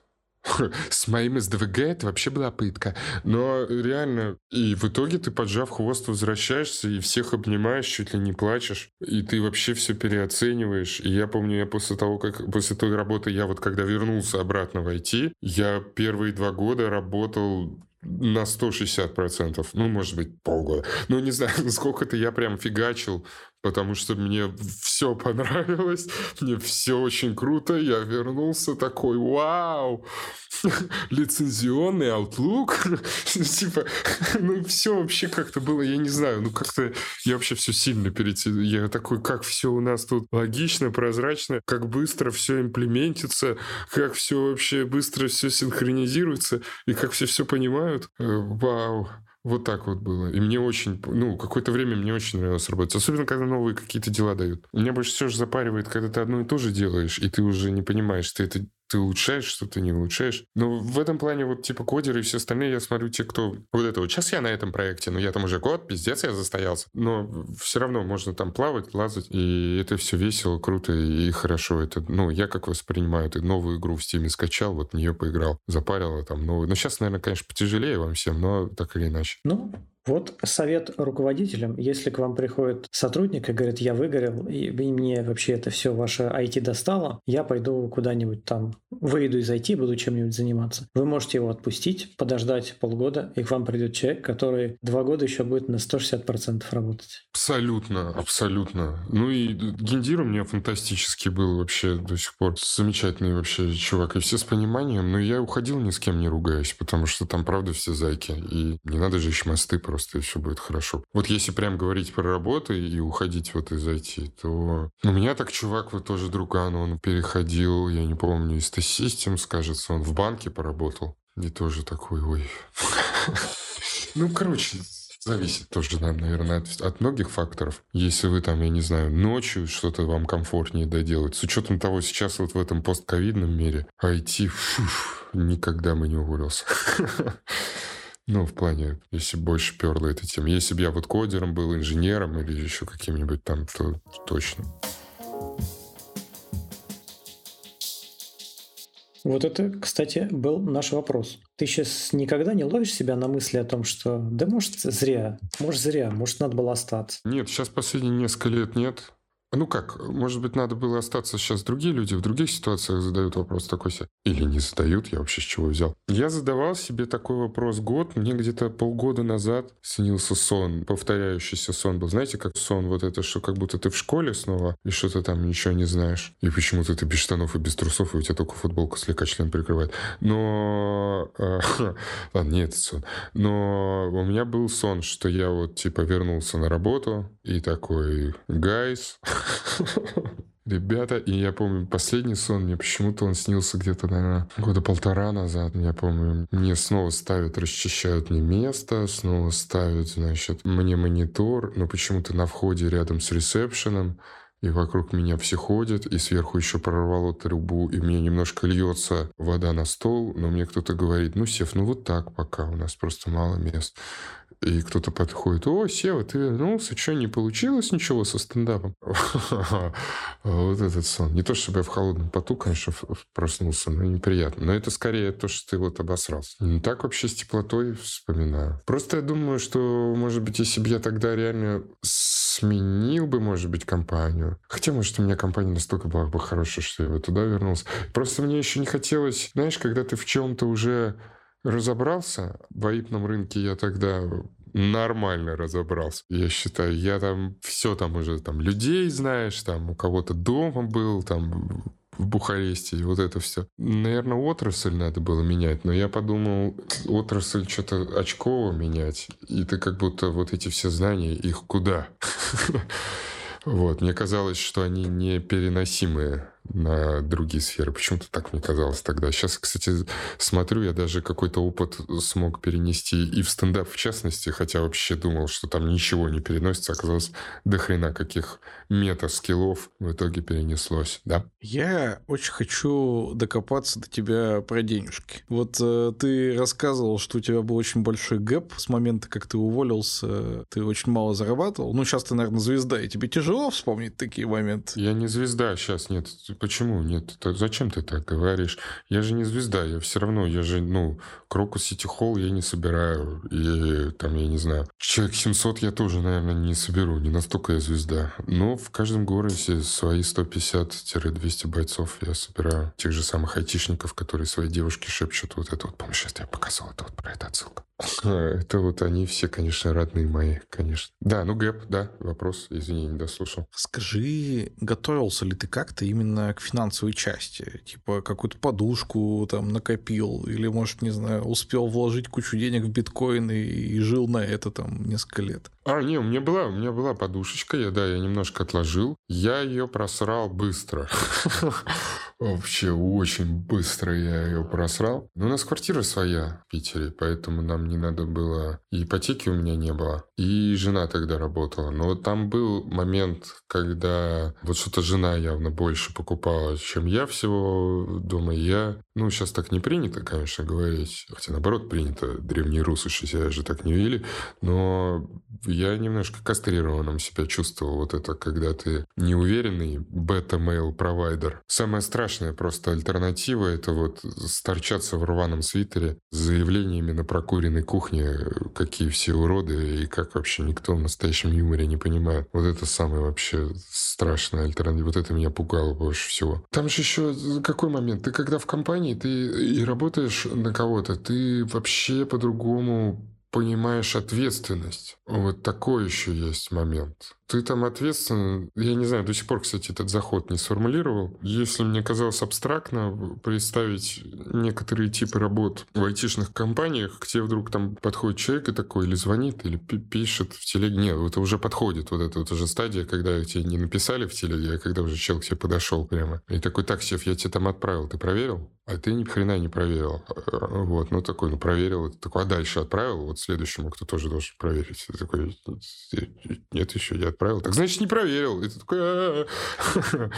С моим СДВГ это вообще была пытка. Но реально, и в итоге ты, поджав хвост, возвращаешься и всех обнимаешь, чуть ли не плачешь. И ты вообще все переоцениваешь. И я помню, я после того, как после той работы, я вот когда вернулся обратно в IT, я первые два года работал на 160%, ну, может быть, полгода. Ну, не знаю, сколько-то я прям фигачил потому что мне все понравилось, мне все очень круто, я вернулся такой, вау, лицензионный Outlook, типа, ну все вообще как-то было, я не знаю, ну как-то я вообще все сильно перейти, я такой, как все у нас тут логично, прозрачно, как быстро все имплементится, как все вообще быстро все синхронизируется, и как все все понимают, э, вау. Вот так вот было. И мне очень, ну, какое-то время мне очень нравилось работать. Особенно, когда новые какие-то дела дают. Меня больше всего же запаривает, когда ты одно и то же делаешь, и ты уже не понимаешь, ты это ты улучшаешь, что ты не улучшаешь. Но в этом плане вот типа кодеры и все остальные, я смотрю, те, кто... Вот это вот сейчас я на этом проекте, но я там уже год, пиздец, я застоялся. Но все равно можно там плавать, лазать, и это все весело, круто и хорошо. Это, ну, я как воспринимаю, это новую игру в Steam скачал, вот в нее поиграл, запарил там новую. Ну, сейчас, наверное, конечно, потяжелее вам всем, но так или иначе. Ну, вот совет руководителям, если к вам приходит сотрудник и говорит, я выгорел, и мне вообще это все ваше IT достало, я пойду куда-нибудь там, выйду из IT, буду чем-нибудь заниматься. Вы можете его отпустить, подождать полгода, и к вам придет человек, который два года еще будет на 160% работать. Абсолютно, абсолютно. Ну и Гендир у меня фантастический был вообще до сих пор. Замечательный вообще чувак. И все с пониманием. Но я уходил ни с кем не ругаясь, потому что там правда все зайки. И не надо же еще мосты просто просто, и все будет хорошо. Вот если прям говорить про работу и уходить вот из IT, то... У меня так чувак, вот тоже друган, он переходил, я не помню, из T-Systems, кажется, он в банке поработал. И тоже такой, ой. Ну, короче, Зависит тоже, наверное, от, от многих факторов. Если вы там, я не знаю, ночью что-то вам комфортнее доделать, с учетом того, сейчас вот в этом постковидном мире, IT, фу, никогда бы не уволился. Ну, в плане, если больше перла эта тема. Если бы я вот кодером был, инженером или еще каким-нибудь там, то точно. Вот это, кстати, был наш вопрос. Ты сейчас никогда не ловишь себя на мысли о том, что да может зря, может зря, может надо было остаться? Нет, сейчас последние несколько лет нет. Ну как, может быть, надо было остаться сейчас другие люди в других ситуациях задают вопрос такой себе. Или не задают, я вообще с чего взял. Я задавал себе такой вопрос год, мне где-то полгода назад снился сон, повторяющийся сон был. Знаете, как сон вот это, что как будто ты в школе снова, и что-то там ничего не знаешь. И почему-то ты без штанов и без трусов, и у тебя только футболка слегка член прикрывает. Но... Э, ладно, не этот сон. Но у меня был сон, что я вот типа вернулся на работу, и такой, гайс, Ребята, и я помню, последний сон, мне почему-то он снился где-то, наверное, года полтора назад. Я помню, мне снова ставят, расчищают мне место, снова ставят, значит, мне монитор, но почему-то на входе рядом с ресепшеном, и вокруг меня все ходят, и сверху еще прорвало трубу, и мне немножко льется вода на стол, но мне кто-то говорит, ну, Сев, ну вот так пока, у нас просто мало мест. И кто-то подходит, о, Сева, ты вернулся, что, не получилось ничего со стендапом? Вот этот сон. Не то, чтобы я в холодном поту, конечно, проснулся, но неприятно. Но это скорее то, что ты вот обосрался. Не так вообще с теплотой вспоминаю. Просто я думаю, что, может быть, если бы я тогда реально сменил бы, может быть, компанию. Хотя, может, у меня компания настолько была бы хорошая, что я бы туда вернулся. Просто мне еще не хотелось, знаешь, когда ты в чем-то уже разобрался, в аипном рынке я тогда нормально разобрался. Я считаю, я там все там уже, там людей знаешь, там у кого-то дома был, там в Бухаресте, и вот это все. Наверное, отрасль надо было менять, но я подумал, отрасль что-то очково менять, и ты как будто вот эти все знания, их куда? Вот, мне казалось, что они непереносимые на другие сферы. Почему-то так мне казалось тогда. Сейчас, кстати, смотрю, я даже какой-то опыт смог перенести и в стендап в частности, хотя вообще думал, что там ничего не переносится. Оказалось, до хрена каких мета-скиллов в итоге перенеслось, да? Я очень хочу докопаться до тебя про денежки. Вот э, ты рассказывал, что у тебя был очень большой гэп с момента, как ты уволился, ты очень мало зарабатывал. Ну, сейчас ты, наверное, звезда, и тебе тяжело вспомнить такие моменты? Я не звезда, сейчас нет почему? Нет, это, зачем ты так говоришь? Я же не звезда, я все равно, я же, ну, Крокус Сити Холл я не собираю. И там, я не знаю, человек 700 я тоже, наверное, не соберу. Не настолько я звезда. Но в каждом городе свои 150-200 бойцов я собираю. Тех же самых айтишников, которые своей девушке шепчут вот это вот, помнишь, я показывал это вот про это отсылка. Это вот они все, конечно, родные мои, конечно. Да, ну gap, да, вопрос, извини, не дослушал. Скажи, готовился ли ты как-то именно к финансовой части? Типа какую-то подушку там накопил? Или, может, не знаю, успел вложить кучу денег в биткоин и, и жил на это там несколько лет? А, не, у меня была, у меня была подушечка, я, да, я немножко отложил. Я ее просрал быстро. Вообще очень быстро я ее просрал. Но у нас квартира своя в Питере, поэтому нам не надо было... И ипотеки у меня не было. И жена тогда работала. Но там был момент, когда вот что-то жена явно больше покупала, чем я всего дома. Я... Ну, сейчас так не принято, конечно, говорить. Хотя, наоборот, принято. Древние русы себя же так не вели. Но я немножко кастрированным себя чувствовал. Вот это, когда ты неуверенный бета-мейл провайдер. Самое страшное просто альтернатива — это вот сторчаться в рваном свитере с заявлениями на прокуренной кухне, какие все уроды и как вообще никто в настоящем юморе не понимает. Вот это самое вообще страшная альтернатива. Вот это меня пугало больше всего. Там же еще какой момент? Ты когда в компании, ты и работаешь на кого-то, ты вообще по-другому понимаешь ответственность. Вот такой еще есть момент. Ты там ответственен. Я не знаю, до сих пор, кстати, этот заход не сформулировал. Если мне казалось абстрактно представить некоторые типы работ в айтишных компаниях, к тебе вдруг там подходит человек и такой, или звонит, или пишет в телеге. Нет, это уже подходит, вот эта вот уже стадия, когда тебе не написали в телеге, а когда уже человек к тебе подошел прямо. И такой, так, шеф, я тебе там отправил, ты проверил? А ты ни хрена не проверил. Вот, ну такой, ну проверил. Такой, а дальше отправил? Вот следующему, кто тоже должен проверить. Такой, нет еще, я отправил. Так значит, не проверил. И ты такой...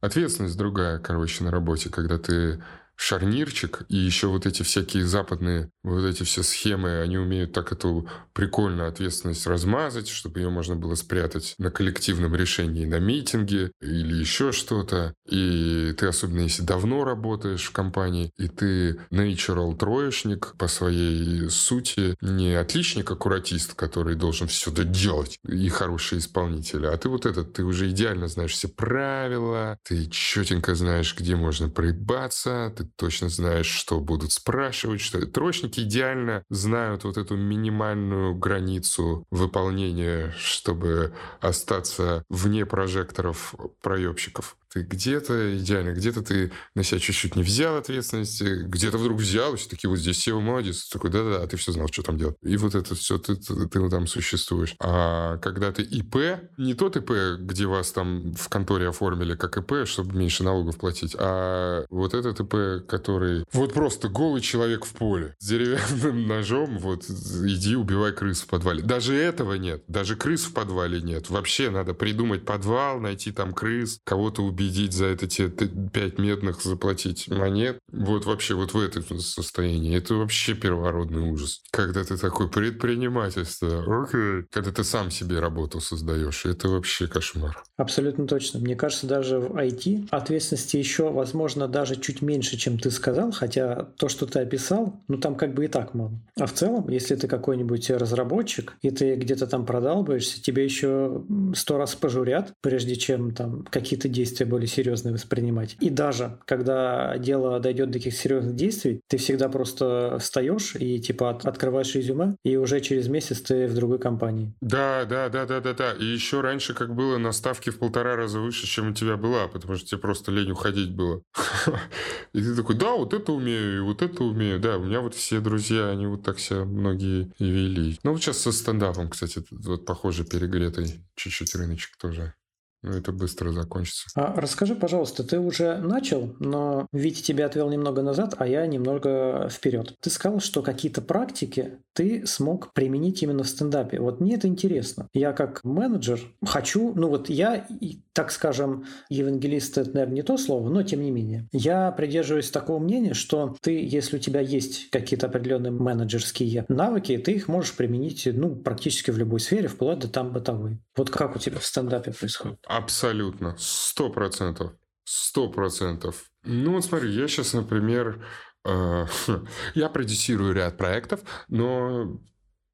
Ответственность другая, короче, на работе, когда ты шарнирчик, и еще вот эти всякие западные, вот эти все схемы, они умеют так эту прикольную ответственность размазать, чтобы ее можно было спрятать на коллективном решении на митинге или еще что-то. И ты, особенно если давно работаешь в компании, и ты natural троечник по своей сути, не отличник-аккуратист, который должен все доделать, и хороший исполнитель, а ты вот этот, ты уже идеально знаешь все правила, ты четенько знаешь, где можно проебаться, ты точно знаешь, что будут спрашивать, что троечники идеально знают вот эту минимальную границу выполнения, чтобы остаться вне прожекторов проебщиков. Ты где-то идеально, где-то ты на себя чуть-чуть не взял ответственности, где-то вдруг взял, все таки вот здесь Сева молодец. Такой, да-да, а ты все знал, что там делать. И вот это все, ты, ты, ты там существуешь. А когда ты ИП, не тот ИП, где вас там в конторе оформили как ИП, чтобы меньше налогов платить, а вот этот ИП, который вот просто голый человек в поле с деревянным ножом, вот иди убивай крыс в подвале. Даже этого нет. Даже крыс в подвале нет. Вообще надо придумать подвал, найти там крыс, кого-то убить убедить за это те пять медных заплатить монет. Вот вообще вот в этом состоянии. Это вообще первородный ужас. Когда ты такой предпринимательство, окей. Когда ты сам себе работу создаешь, это вообще кошмар. Абсолютно точно. Мне кажется, даже в IT ответственности еще, возможно, даже чуть меньше, чем ты сказал, хотя то, что ты описал, ну там как бы и так мало. А в целом, если ты какой-нибудь разработчик, и ты где-то там продалбаешься, тебе еще сто раз пожурят, прежде чем там какие-то действия более серьезные воспринимать. И даже когда дело дойдет до каких-то серьезных действий, ты всегда просто встаешь и типа от, открываешь резюме, и уже через месяц ты в другой компании. Да, да, да, да, да, да. И еще раньше как было на ставке в полтора раза выше, чем у тебя была, потому что тебе просто лень уходить было. И ты такой, да, вот это умею, и вот это умею. Да, у меня вот все друзья, они вот так себя многие и вели. Ну вот сейчас со стендапом, кстати, вот похоже перегретый чуть-чуть рыночек тоже. Ну, это быстро закончится. А расскажи, пожалуйста, ты уже начал, но Витя тебя отвел немного назад, а я немного вперед. Ты сказал, что какие-то практики ты смог применить именно в стендапе. Вот мне это интересно. Я как менеджер хочу, ну вот я, так скажем, евангелист, это, наверное, не то слово, но тем не менее. Я придерживаюсь такого мнения, что ты, если у тебя есть какие-то определенные менеджерские навыки, ты их можешь применить, ну, практически в любой сфере, вплоть до там бытовой. Вот как у тебя в стендапе происходит? Абсолютно. Сто процентов. Сто процентов. Ну, вот смотри, я сейчас, например, э, я продюсирую ряд проектов, но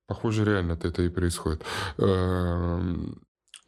похоже, реально это и происходит. Эм,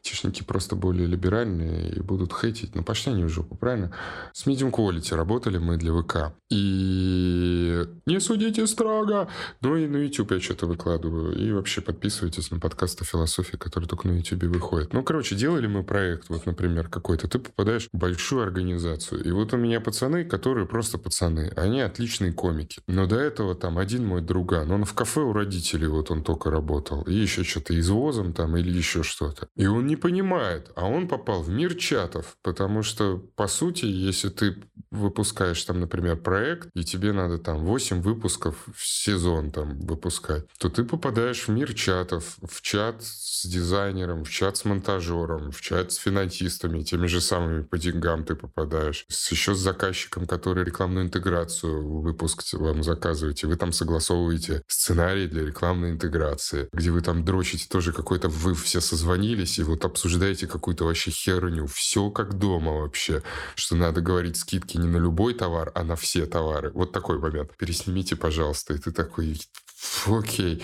Айтишники просто более либеральные и будут хейтить. Ну, пошли они в жопу, правильно? С Medium Quality работали мы для ВК. И не судите строго. Ну и на YouTube я что-то выкладываю. И вообще подписывайтесь на подкаст о философии, который только на YouTube выходит. Ну, короче, делали мы проект, вот, например, какой-то. Ты попадаешь в большую организацию. И вот у меня пацаны, которые просто пацаны. Они отличные комики. Но до этого там один мой друган. Он в кафе у родителей, вот он только работал. И еще что-то извозом там или еще что-то. И он не не понимает, а он попал в мир чатов, потому что, по сути, если ты выпускаешь там, например, проект, и тебе надо там 8 выпусков в сезон там выпускать, то ты попадаешь в мир чатов, в чат с дизайнером, в чат с монтажером, в чат с финансистами, теми же самыми по деньгам ты попадаешь, с, еще с заказчиком, который рекламную интеграцию выпуск вам заказываете, вы там согласовываете сценарий для рекламной интеграции, где вы там дрочите тоже какой-то, вы все созвонились, и вот обсуждаете какую-то вообще херню. Все как дома вообще. Что надо говорить скидки не на любой товар, а на все товары. Вот такой момент. Переснимите, пожалуйста. И ты такой, окей.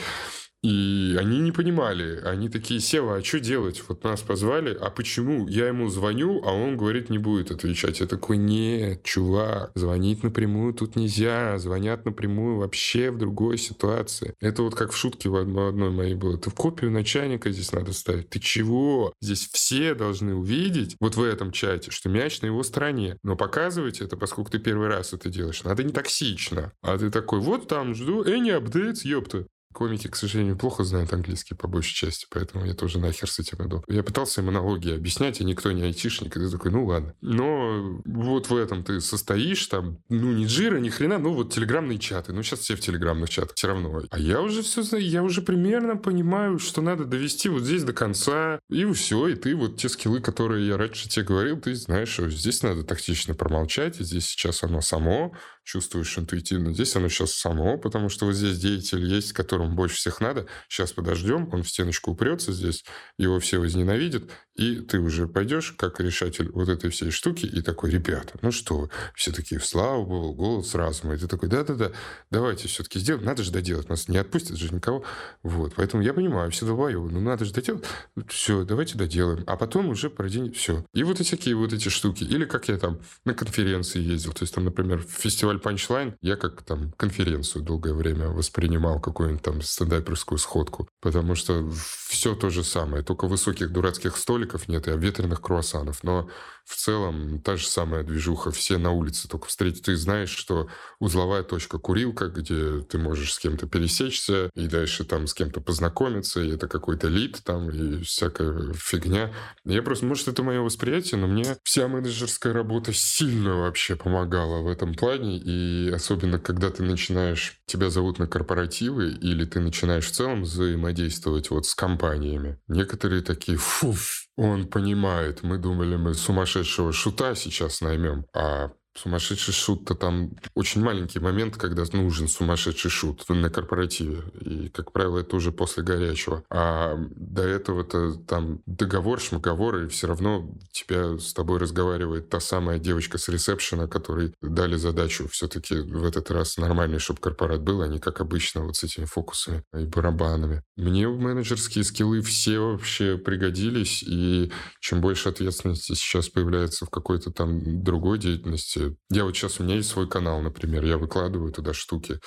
И они не понимали. Они такие, Сева, а что делать? Вот нас позвали, а почему? Я ему звоню, а он говорит, не будет отвечать. Я такой, нет, чувак, звонить напрямую тут нельзя. Звонят напрямую вообще в другой ситуации. Это вот как в шутке в одной моей было. Ты в копию начальника здесь надо ставить. Ты чего? Здесь все должны увидеть, вот в этом чате, что мяч на его стороне. Но показывать это, поскольку ты первый раз это делаешь, надо не токсично. А ты такой, вот там жду, any updates, ёпта. Комики, к сожалению, плохо знают английский по большей части, поэтому я тоже нахер с этим иду. Я пытался им аналогии объяснять, а никто не айтишник, и ты такой, ну ладно. Но вот в этом ты состоишь, там, ну не джира, ни хрена, ну вот телеграмные чаты. Ну сейчас все в телеграмных чатах все равно. А я уже все знаю, я уже примерно понимаю, что надо довести вот здесь до конца, и все, и ты вот те скиллы, которые я раньше тебе говорил, ты знаешь, что здесь надо тактично промолчать, и здесь сейчас оно само, чувствуешь интуитивно. Здесь оно сейчас само, потому что вот здесь деятель есть, которому больше всех надо. Сейчас подождем, он в стеночку упрется здесь, его все возненавидят, и ты уже пойдешь как решатель вот этой всей штуки и такой, ребята, ну что все такие, слава богу, голос разума. И ты такой, да-да-да, давайте все-таки сделаем, надо же доделать, нас не отпустят же никого. Вот, поэтому я понимаю, все долбоебы, ну надо же доделать, все, давайте доделаем. А потом уже пройдем, все. И вот всякие вот эти штуки. Или как я там на конференции ездил, то есть там, например, фестиваль фестиваль Punchline я как там конференцию долгое время воспринимал, какую-нибудь там стендаперскую сходку. Потому что все то же самое, только высоких дурацких столиков нет и ветреных круассанов. Но в целом та же самая движуха, все на улице только встретить. Ты знаешь, что узловая точка курилка, где ты можешь с кем-то пересечься и дальше там с кем-то познакомиться, и это какой-то лид там и всякая фигня. Я просто, может, это мое восприятие, но мне вся менеджерская работа сильно вообще помогала в этом плане, и особенно когда ты начинаешь, тебя зовут на корпоративы, или ты начинаешь в целом взаимодействовать вот с компаниями. Некоторые такие, фу, он понимает, мы думали, мы сумасшедшего шута сейчас наймем, а Сумасшедший шут-то там очень маленький момент, когда нужен сумасшедший шут на корпоративе. И, как правило, это уже после горячего. А до этого-то там договор, шмаговор, и все равно тебя с тобой разговаривает та самая девочка с ресепшена, которой дали задачу все-таки в этот раз нормальный, чтобы корпорат был, а не как обычно вот с этими фокусами и барабанами. Мне менеджерские скиллы все вообще пригодились, и чем больше ответственности сейчас появляется в какой-то там другой деятельности, я вот сейчас, у меня есть свой канал, например, я выкладываю туда штуки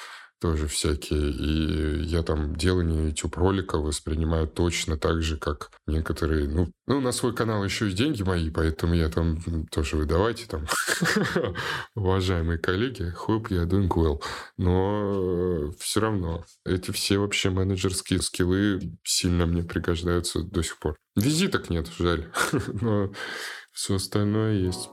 тоже всякие, и я там делание YouTube-ролика воспринимаю точно так же, как некоторые, ну, ну, на свой канал еще и деньги мои, поэтому я там тоже вы давайте там, уважаемые коллеги, hope you're doing well. Но все равно эти все вообще менеджерские скиллы сильно мне пригождаются до сих пор. Визиток нет, жаль, но все остальное есть.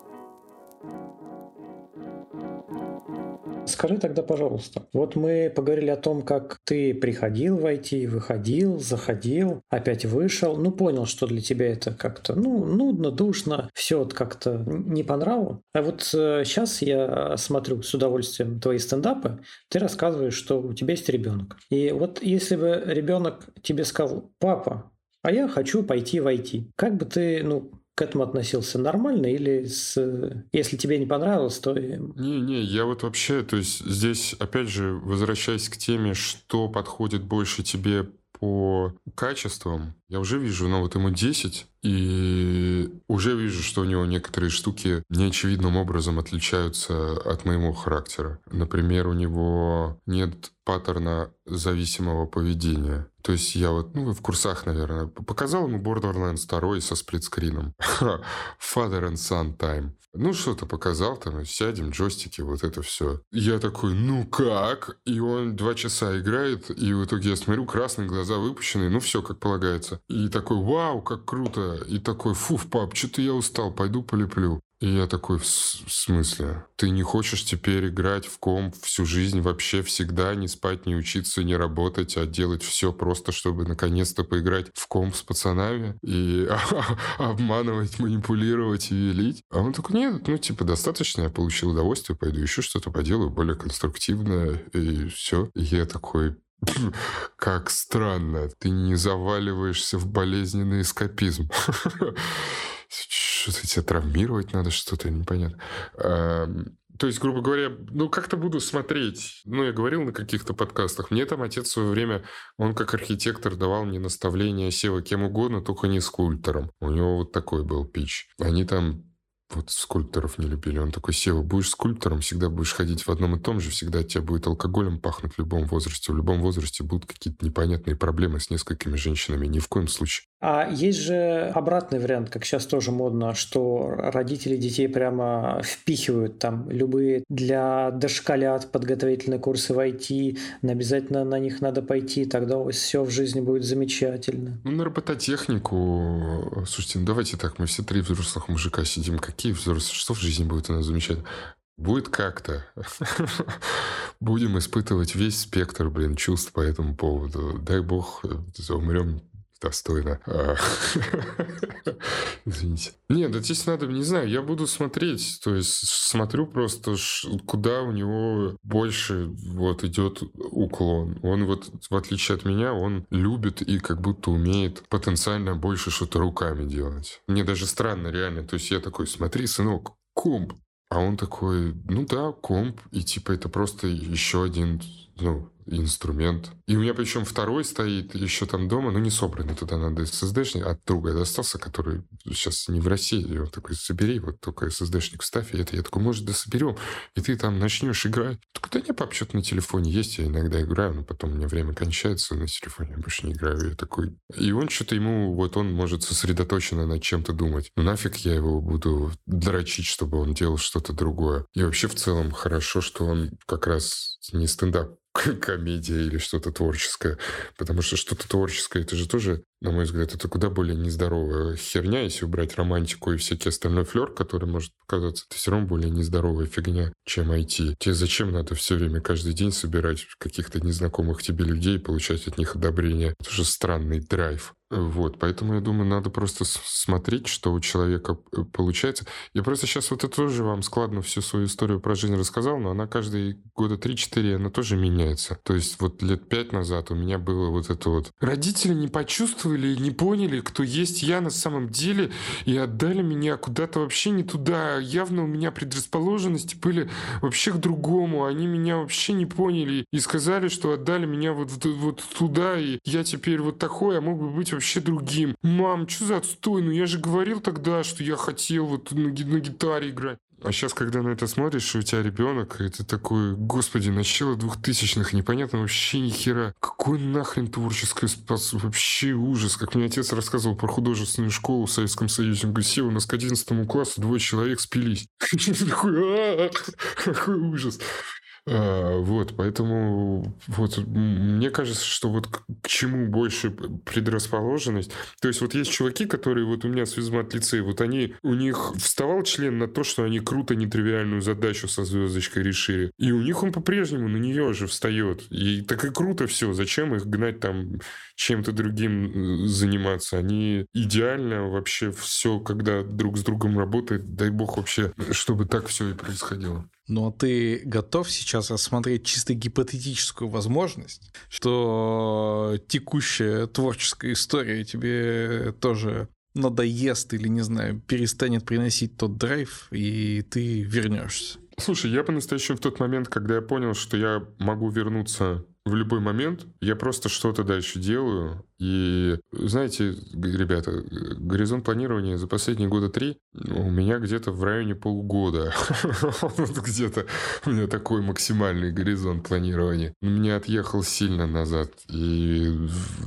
Скажи тогда, пожалуйста, вот мы поговорили о том, как ты приходил в IT, выходил, заходил, опять вышел, ну понял, что для тебя это как-то, ну, нудно, душно, все как-то не по нраву. А вот э, сейчас я смотрю с удовольствием твои стендапы, ты рассказываешь, что у тебя есть ребенок. И вот если бы ребенок тебе сказал, папа, а я хочу пойти в IT, как бы ты, ну, к этому относился нормально или с... если тебе не понравилось, то... Не-не, я вот вообще, то есть здесь, опять же, возвращаясь к теме, что подходит больше тебе по качествам, я уже вижу, ну вот ему 10, и уже вижу, что у него некоторые штуки неочевидным образом отличаются от моего характера. Например, у него нет паттерна зависимого поведения. То есть я вот, ну, в курсах, наверное, показал ему Borderlands 2 со сплитскрином. Father and Son Time. Ну, что-то показал там, сядем, джойстики, вот это все. Я такой, ну как? И он два часа играет, и в итоге я смотрю, красные глаза выпущенные, ну все, как полагается. И такой, вау, как круто. И такой, фуф, пап, что-то я устал, пойду полеплю. И я такой, в смысле? Ты не хочешь теперь играть в комп всю жизнь вообще всегда, не спать, не учиться, не работать, а делать все просто, чтобы наконец-то поиграть в комп с пацанами и обманывать, манипулировать и велить? А он такой, нет, ну типа достаточно, я получил удовольствие, пойду еще что-то поделаю более конструктивное и все. И я такой, как странно, ты не заваливаешься в болезненный эскапизм. Что-то тебя травмировать надо, что-то непонятно. То есть, грубо говоря, ну, как-то буду смотреть. Ну, я говорил на каких-то подкастах. Мне там отец в свое время, он как архитектор давал мне наставления SEO кем угодно, только не скульптором. У него вот такой был пич. Они там вот скульпторов не любили. Он такой, Сева, будешь скульптором, всегда будешь ходить в одном и том же, всегда от тебя будет алкоголем пахнуть в любом возрасте. В любом возрасте будут какие-то непонятные проблемы с несколькими женщинами. Ни в коем случае. А есть же обратный вариант, как сейчас тоже модно, что родители детей прямо впихивают там любые для дошколят подготовительные курсы в IT, обязательно на них надо пойти, тогда все в жизни будет замечательно. Ну, на робототехнику, слушайте, ну давайте так, мы все три взрослых мужика сидим, какие взрослые, что в жизни будет у нас замечательно? Будет как-то. Будем испытывать весь спектр, блин, чувств по этому поводу. Дай бог, умрем достойно. А. Извините. Нет, да здесь надо, не знаю, я буду смотреть. То есть смотрю просто, куда у него больше вот идет уклон. Он вот, в отличие от меня, он любит и как будто умеет потенциально больше что-то руками делать. Мне даже странно, реально. То есть я такой, смотри, сынок, комп. А он такой, ну да, комп. И типа это просто еще один, ну, инструмент. И у меня причем второй стоит еще там дома, но не собранный туда надо SSD-шник, от друга достался, который сейчас не в России. И он такой, собери, вот только SSD-шник вставь, и это. Я такой, может, да соберем, и ты там начнешь играть. Так да не, пап, что-то на телефоне есть, я иногда играю, но потом у меня время кончается, на телефоне я больше не играю. Я такой... И он что-то ему, вот он может сосредоточенно над чем-то думать. Ну нафиг я его буду дрочить, чтобы он делал что-то другое. И вообще в целом хорошо, что он как раз не стендап комедия или что-то творческое. Потому что что-то творческое, это же тоже, на мой взгляд, это куда более нездоровая херня, если убрать романтику и всякий остальной флер, который может показаться, это все равно более нездоровая фигня, чем IT. Тебе зачем надо все время, каждый день собирать каких-то незнакомых тебе людей и получать от них одобрение? Это же странный драйв. Вот, поэтому я думаю, надо просто смотреть, что у человека э, получается. Я просто сейчас вот это тоже вам складно всю свою историю про жизнь рассказал, но она каждые года 3-4, она тоже меняется. То есть вот лет пять назад у меня было вот это вот. Родители не почувствовали, не поняли, кто есть я на самом деле, и отдали меня куда-то вообще не туда. Явно у меня предрасположенности были вообще к другому. Они меня вообще не поняли и сказали, что отдали меня вот, вот туда, и я теперь вот такой, а мог бы быть вообще другим. Мам, что за отстой? Ну я же говорил тогда, что я хотел вот на, на гитаре играть. А сейчас, когда на это смотришь, у тебя ребенок, это такой, господи, начало двухтысячных, непонятно вообще ни хера. Какой нахрен творческое спас? Вообще ужас. Как мне отец рассказывал про художественную школу в Советском Союзе. Он говорит, Сева, у нас к 11 классу двое человек спились. Такой, какой ужас. А, вот, поэтому вот мне кажется, что вот к, чему больше предрасположенность. То есть вот есть чуваки, которые вот у меня с Визмат лицей, вот они, у них вставал член на то, что они круто нетривиальную задачу со звездочкой решили. И у них он по-прежнему на нее же встает. И так и круто все. Зачем их гнать там чем-то другим заниматься? Они идеально вообще все, когда друг с другом работают, дай бог вообще, чтобы так все и происходило. Но ты готов сейчас рассмотреть чисто гипотетическую возможность, что текущая творческая история тебе тоже надоест или, не знаю, перестанет приносить тот драйв, и ты вернешься? Слушай, я по-настоящему в тот момент, когда я понял, что я могу вернуться в любой момент, я просто что-то дальше делаю, и знаете, ребята, горизонт планирования за последние года три у меня где-то в районе полугода. Где-то у меня такой максимальный горизонт планирования. Меня отъехал сильно назад. И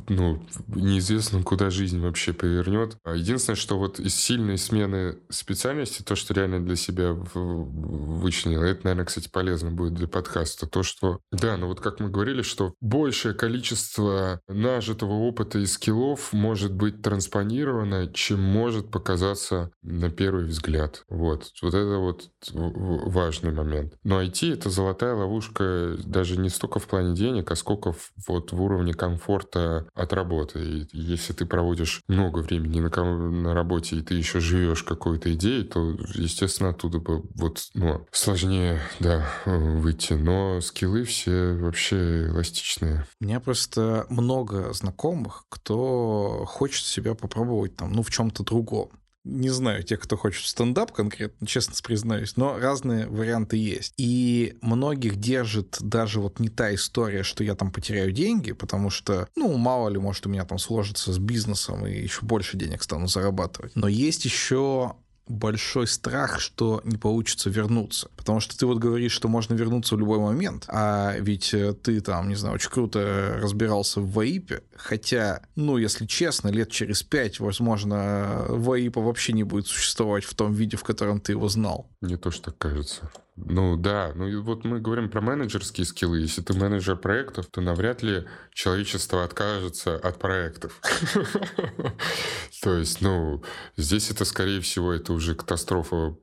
ну, неизвестно, куда жизнь вообще повернет. А единственное, что вот из сильной смены специальности, то, что реально для себя вычленил, это, наверное, кстати, полезно будет для подкаста. То, что, да, ну вот как мы говорили, что большее количество нажитого опыта опыта и скиллов может быть транспонировано, чем может показаться на первый взгляд. Вот. Вот это вот важный момент. Но IT — это золотая ловушка даже не столько в плане денег, а сколько в, вот в уровне комфорта от работы. И если ты проводишь много времени на, на работе, и ты еще живешь какой-то идеей, то, естественно, оттуда бы вот, ну, сложнее, да, выйти. Но скиллы все вообще эластичные. У меня просто много знакомых, тех, кто хочет себя попробовать там, ну, в чем-то другом. Не знаю тех, кто хочет стендап конкретно, честно признаюсь, но разные варианты есть. И многих держит даже вот не та история, что я там потеряю деньги, потому что, ну, мало ли, может, у меня там сложится с бизнесом и еще больше денег стану зарабатывать. Но есть еще большой страх, что не получится вернуться. Потому что ты вот говоришь, что можно вернуться в любой момент, а ведь э, ты там, не знаю, очень круто разбирался в ВАИПе, хотя, ну, если честно, лет через пять, возможно, ВАИПа вообще не будет существовать в том виде, в котором ты его знал. Не то, что кажется. Ну да, ну и вот мы говорим про менеджерские скиллы. Если ты менеджер проектов, то навряд ли человечество откажется от проектов. То есть, ну, здесь это, скорее всего, это уже катастрофа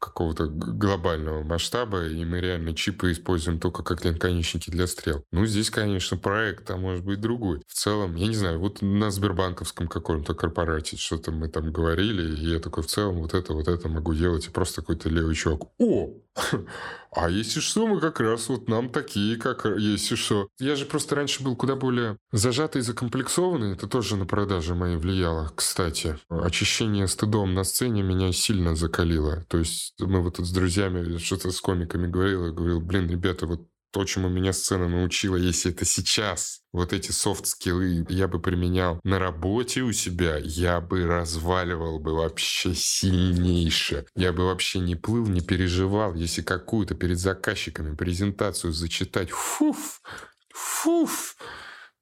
какого-то глобального масштаба, и мы реально чипы используем только как наконечники для стрел. Ну, здесь, конечно, проект, а может быть другой. В целом, я не знаю, вот на Сбербанковском каком-то корпорате что-то мы там говорили, и я такой, в целом, вот это, вот это могу делать, и просто какой-то левый чувак. О, а если что, мы как раз вот нам такие, как если что. Я же просто раньше был куда более зажатый и закомплексованный. Это тоже на продаже моей влияло, кстати. Очищение стыдом на сцене меня сильно закалило. То есть мы вот тут с друзьями что-то с комиками говорил, и говорил, блин, ребята, вот то, чему меня сцена научила, если это сейчас, вот эти софт-скиллы я бы применял на работе у себя, я бы разваливал бы вообще сильнейше. Я бы вообще не плыл, не переживал, если какую-то перед заказчиками презентацию зачитать. Фуф, фуф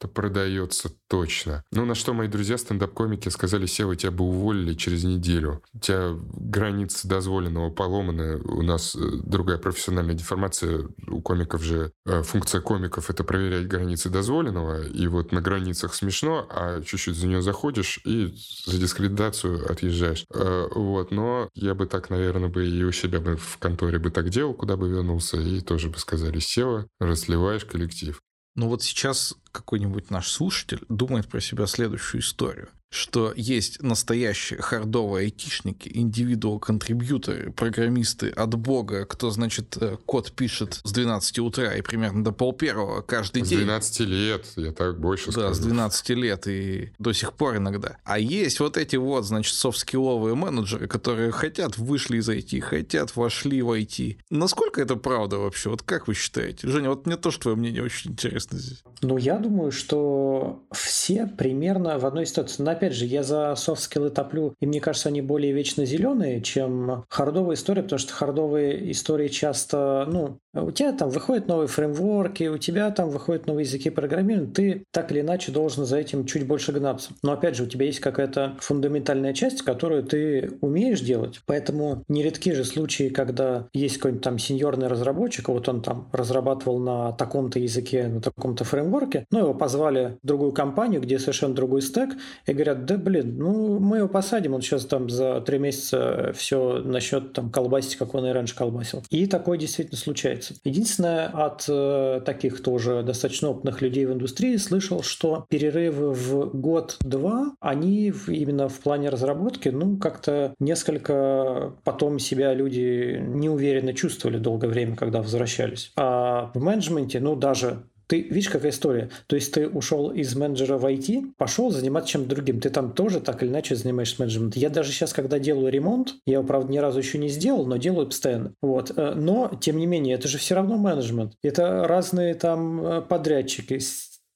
то продается точно. Ну, на что мои друзья стендап-комики сказали, Сева, тебя бы уволили через неделю. У тебя границы дозволенного поломаны. У нас э, другая профессиональная деформация. У комиков же э, функция комиков — это проверять границы дозволенного. И вот на границах смешно, а чуть-чуть за нее заходишь и за дискредитацию отъезжаешь. Э, вот. Но я бы так, наверное, бы и у себя бы в конторе бы так делал, куда бы вернулся, и тоже бы сказали, Сева, разливаешь коллектив. Ну вот сейчас какой-нибудь наш слушатель думает про себя следующую историю что есть настоящие хардовые айтишники, индивидуал-контрибьюторы, программисты от бога, кто, значит, э, код пишет с 12 утра и примерно до пол первого каждый с день. С 12 лет, я так больше да, скажу. Да, с 12 лет и до сих пор иногда. А есть вот эти вот, значит, софт-скилловые менеджеры, которые хотят, вышли из IT, хотят, вошли в IT. Насколько это правда вообще? Вот как вы считаете? Женя, вот мне тоже твое мнение очень интересно здесь. Ну, я думаю, что все примерно в одной ситуации. Но опять же, я за софт-скиллы топлю, и мне кажется, они более вечно зеленые, чем хардовые истории, потому что хардовые истории часто, ну, у тебя там выходят новые фреймворки, у тебя там выходят новые языки программирования, ты так или иначе должен за этим чуть больше гнаться. Но опять же, у тебя есть какая-то фундаментальная часть, которую ты умеешь делать, поэтому нередки же случаи, когда есть какой-нибудь там сеньорный разработчик, вот он там разрабатывал на таком-то языке, на таком-то фреймворке, но его позвали в другую компанию, где совершенно другой стек, и говорят, да блин, ну мы его посадим, он сейчас там за три месяца все начнет там колбасить, как он и раньше колбасил. И такое действительно случается. Единственное, от э, таких тоже достаточно опытных людей в индустрии слышал, что перерывы в год-два, они в, именно в плане разработки, ну, как-то несколько потом себя люди неуверенно чувствовали долгое время, когда возвращались. А в менеджменте, ну, даже Ты видишь, какая история? То есть ты ушел из менеджера в IT, пошел заниматься чем-то другим. Ты там тоже так или иначе занимаешься менеджментом. Я даже сейчас, когда делаю ремонт, я его, правда, ни разу еще не сделал, но делаю постоянно. Вот. Э, но, тем не менее, это же все равно менеджмент. Это разные там э, подрядчики,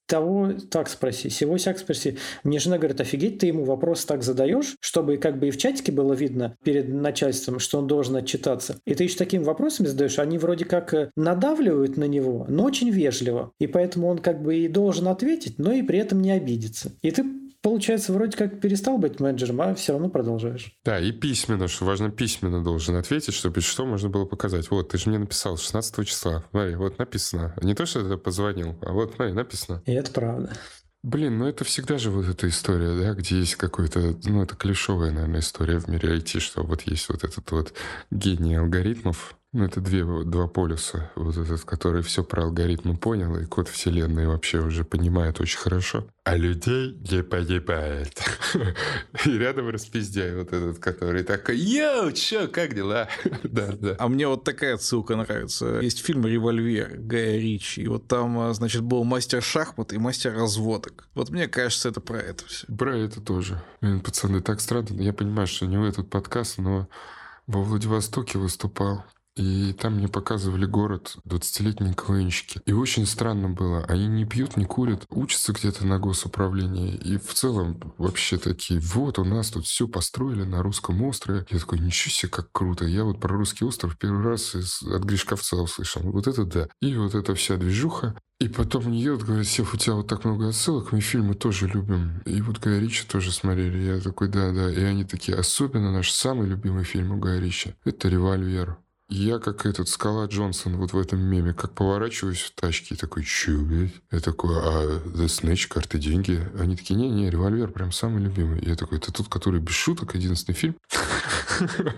того так спроси, всего сяк спроси. Мне жена говорит, офигеть, ты ему вопрос так задаешь, чтобы как бы и в чатике было видно перед начальством, что он должен отчитаться. И ты еще такими вопросами задаешь, они вроде как э, надавливают на него, но очень вежливо. И поэтому он как бы и должен ответить, но и при этом не обидеться. И ты получается, вроде как перестал быть менеджером, а все равно продолжаешь. Да, и письменно, что важно, письменно должен ответить, чтобы что можно было показать. Вот, ты же мне написал 16 числа. Смотри, вот написано. Не то, что ты позвонил, а вот, смотри, написано. И это правда. Блин, ну это всегда же вот эта история, да, где есть какой-то, ну это клишовая, наверное, история в мире IT, что вот есть вот этот вот гений алгоритмов, ну, это две, два полюса. Вот этот, который все про алгоритмы понял, и код вселенной вообще уже понимает очень хорошо. А людей не понимает. И рядом распиздяй вот этот, который такой, йоу, чё, как дела? да, да. А мне вот такая ссылка нравится. Есть фильм «Револьвер» Гая Ричи, и вот там, а, значит, был мастер шахмат и мастер разводок. Вот мне кажется, это про это все. Про это тоже. Блин, пацаны, так странно. Я понимаю, что не в этот подкаст, но во Владивостоке выступал и там мне показывали город 20-летние КВНщики. И очень странно было. Они не пьют, не курят, учатся где-то на госуправлении. И в целом вообще такие, вот у нас тут все построили на русском острове. Я такой, ничего себе, как круто. Я вот про русский остров первый раз из, от Гришковца услышал. Вот это да. И вот эта вся движуха. И потом мне вот говорят, Сев, у тебя вот так много отсылок, мы фильмы тоже любим. И вот Гая Ричи тоже смотрели. Я такой, да, да. И они такие, особенно наш самый любимый фильм у Гая Ричи. Это «Револьвер». Я как этот Скала Джонсон вот в этом меме, как поворачиваюсь в тачке и такой, чё, блядь? Я такой, а The Snatch, карты, деньги? Они такие, не-не, револьвер прям самый любимый. Я такой, это тот, который без шуток, одиннадцатый фильм?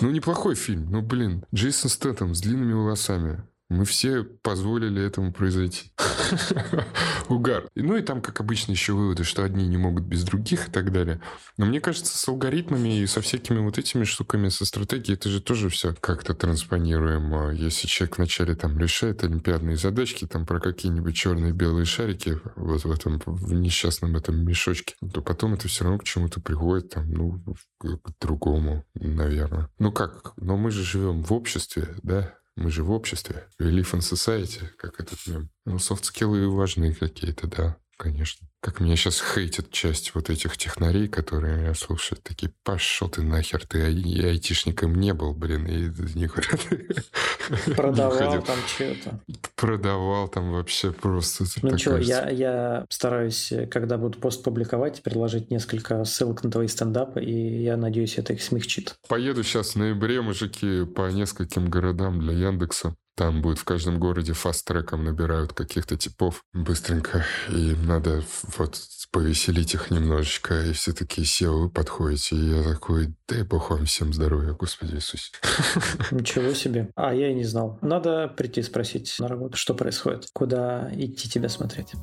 Ну, неплохой фильм, ну, блин. Джейсон Стэттем с длинными волосами. Мы все позволили этому произойти. Угар. Ну и там, как обычно, еще выводы, что одни не могут без других и так далее. Но мне кажется, с алгоритмами и со всякими вот этими штуками, со стратегией, это же тоже все как-то транспонируемо. Если человек вначале там решает олимпиадные задачки, там про какие-нибудь черные белые шарики вот в этом в несчастном этом мешочке, то потом это все равно к чему-то приходит, там, ну, к другому, наверное. Ну как? Но мы же живем в обществе, да? Мы же в обществе. Live in society, как этот мем. Ну, софт-скиллы важны какие-то, да, конечно. Как меня сейчас хейтит часть вот этих технарей, которые меня слушают. Такие, пошел ты нахер, ты ай- айтишником не был, блин, и нихуя Продавал там что-то. Продавал там вообще просто. Ну что, я, я стараюсь, когда буду пост публиковать, предложить несколько ссылок на твои стендапы, и я надеюсь, это их смягчит. Поеду сейчас в ноябре, мужики, по нескольким городам для Яндекса. Там будет в каждом городе фаст-треком набирают каких-то типов быстренько. И надо вот повеселить их немножечко. И все такие, SEO, вы подходите. И я такой, дай бог вам всем здоровья, Господи Иисус. Ничего себе. А, я и не знал. Надо прийти спросить на работу, что происходит. Куда идти тебя смотреть.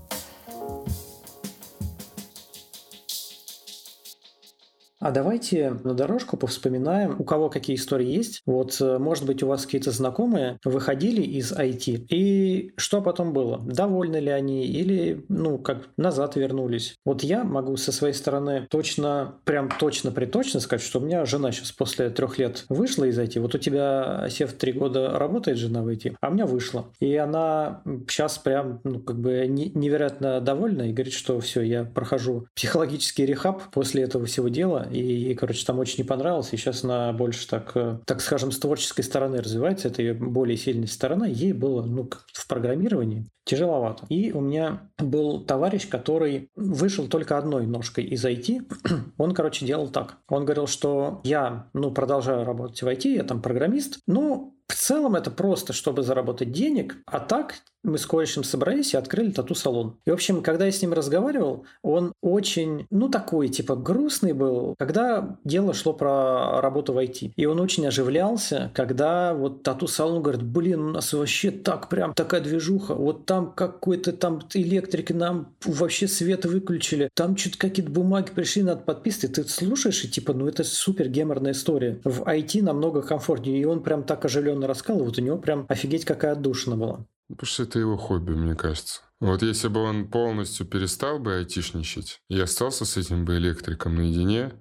А давайте на дорожку повспоминаем, у кого какие истории есть. Вот, э, может быть, у вас какие-то знакомые выходили из IT, и что потом было? Довольны ли они или, ну, как назад вернулись? Вот я могу со своей стороны точно, прям точно приточно сказать, что у меня жена сейчас после трех лет вышла из IT. Вот у тебя, Сев, три года работает жена в IT, а у меня вышла. И она сейчас прям, ну, как бы невероятно довольна и говорит, что все, я прохожу психологический рехаб после этого всего дела, и ей, короче, там очень не понравилось, и сейчас она больше так, э, так скажем, с творческой стороны развивается, это ее более сильная сторона, ей было, ну, в программировании тяжеловато. И у меня был товарищ, который вышел только одной ножкой из IT. Он, короче, делал так. Он говорил, что я, ну, продолжаю работать в IT, я там программист, но в целом это просто, чтобы заработать денег, а так мы с корешем собрались и открыли тату-салон. И, в общем, когда я с ним разговаривал, он очень, ну, такой, типа, грустный был, когда дело шло про работу в IT. И он очень оживлялся, когда вот тату-салон говорит, блин, у нас вообще так прям такая движуха, вот там какой-то там электрик нам вообще свет выключили, там что-то какие-то бумаги пришли, надо подписывать. Ты слушаешь, и типа, ну, это супер геморная история. В IT намного комфортнее. И он прям так оживленно рассказывал, вот у него прям офигеть какая отдушина была. Потому что это его хобби, мне кажется. Вот если бы он полностью перестал бы айтишничать и остался с этим бы электриком наедине,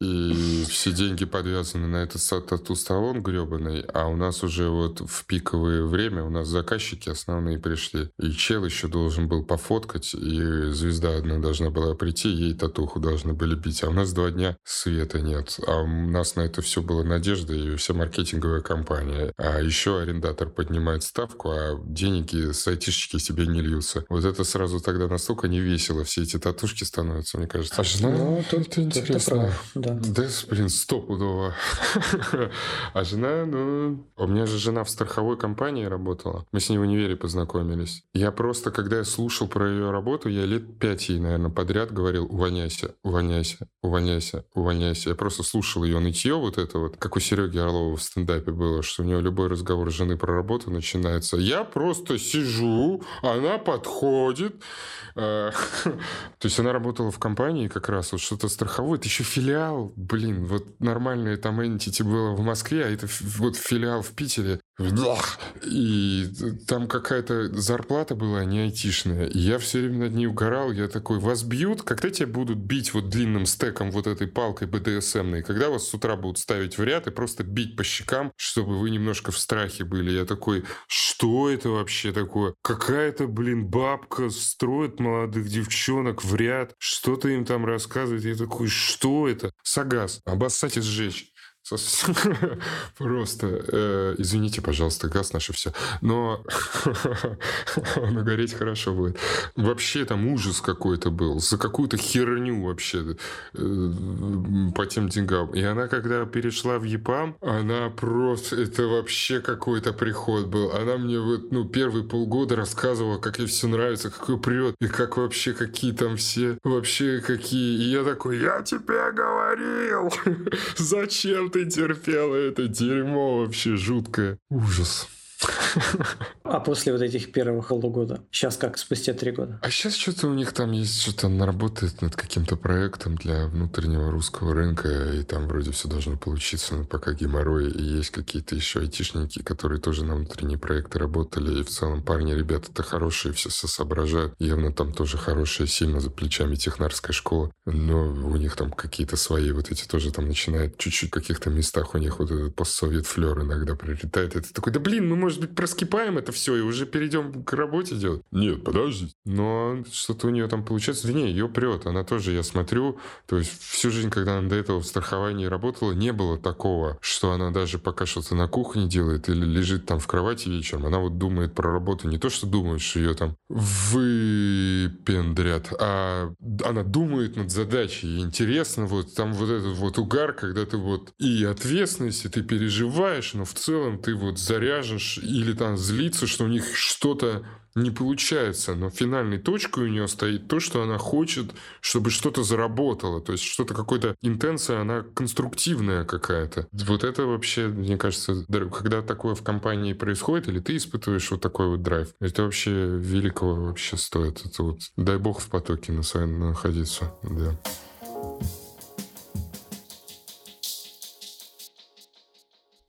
и все деньги подвязаны на этот тату-салон гребаный, а у нас уже вот в пиковое время у нас заказчики основные пришли. И чел еще должен был пофоткать, и звезда одна должна была прийти, ей татуху должны были бить. А у нас два дня света нет. А у нас на это все была надежда и вся маркетинговая компания. А еще арендатор поднимает ставку, а деньги с айтишечки себе не льются. Вот это сразу тогда настолько не весело. Все эти татушки становятся, мне кажется. А жена, ну, тут, это интересно. Да. Да, блин, стопудово. а жена, ну... У меня же жена в страховой компании работала. Мы с ней в универе познакомились. Я просто, когда я слушал про ее работу, я лет пять ей, наверное, подряд говорил «увольняйся, увольняйся, увольняйся, увольняйся». Я просто слушал ее нытье вот это вот, как у Сереги Орлова в стендапе было, что у него любой разговор жены про работу начинается. Я просто сижу, она подходит. Э, то есть она работала в компании как раз, вот что-то страховое. Это еще филиал, блин, вот нормальное там entity было в Москве, а это вот филиал в Питере. И там какая-то зарплата была не айтишная. И я все время над ней угорал. Я такой, вас бьют? Когда тебя будут бить вот длинным стеком вот этой палкой БДСМной? Когда вас с утра будут ставить в ряд и просто бить по щекам, чтобы вы немножко в страхе были? Я такой, что это вообще такое? Какая-то, блин, бабка строит молодых девчонок в ряд. Что-то им там рассказывает. Я такой, что это? Сагаз. Обоссать и сжечь. Просто, э, извините, пожалуйста, газ наше все. Но оно гореть хорошо будет. Вообще там ужас какой-то был. За какую-то херню вообще э, по тем деньгам. И она, когда перешла в ЕПАМ, она просто... Это вообще какой-то приход был. Она мне вот, ну, первые полгода рассказывала, как ей все нравится, как ее прет, и как вообще, какие там все... Вообще, какие... И я такой, я тебе говорил! Зачем ты терпела это дерьмо вообще жуткое. Ужас. А после вот этих первых полугода? Сейчас как, спустя три года? А сейчас что-то у них там есть, что-то она работает над каким-то проектом для внутреннего русского рынка, и там вроде все должно получиться, но пока геморрой, и есть какие-то еще айтишники, которые тоже на внутренние проекты работали, и в целом парни, ребята-то хорошие, все соображают. Явно там тоже хорошая, сильно за плечами технарская школа, но у них там какие-то свои вот эти тоже там начинают чуть-чуть в каких-то местах у них вот этот постсовет флер иногда прилетает. Это такой, да блин, мы, может быть, проскипаем это все и уже перейдем к работе делать. Нет, подожди. Но что-то у нее там получается. Да не, ее прет. Она тоже, я смотрю, то есть всю жизнь, когда она до этого в страховании работала, не было такого, что она даже пока что-то на кухне делает или лежит там в кровати вечером, она вот думает про работу. Не то, что думает, что ее там выпендрят, а она думает над задачей. Интересно, вот там вот этот вот угар, когда ты вот и ответственность, и ты переживаешь, но в целом ты вот заряжешь или там злиться, что у них что-то не получается, но финальной точкой у нее стоит то, что она хочет, чтобы что-то заработало, то есть что-то, какая-то интенция, она конструктивная какая-то. Вот это вообще, мне кажется, когда такое в компании происходит, или ты испытываешь вот такой вот драйв, это вообще великого вообще стоит. Это вот, дай бог в потоке на своем находиться, да.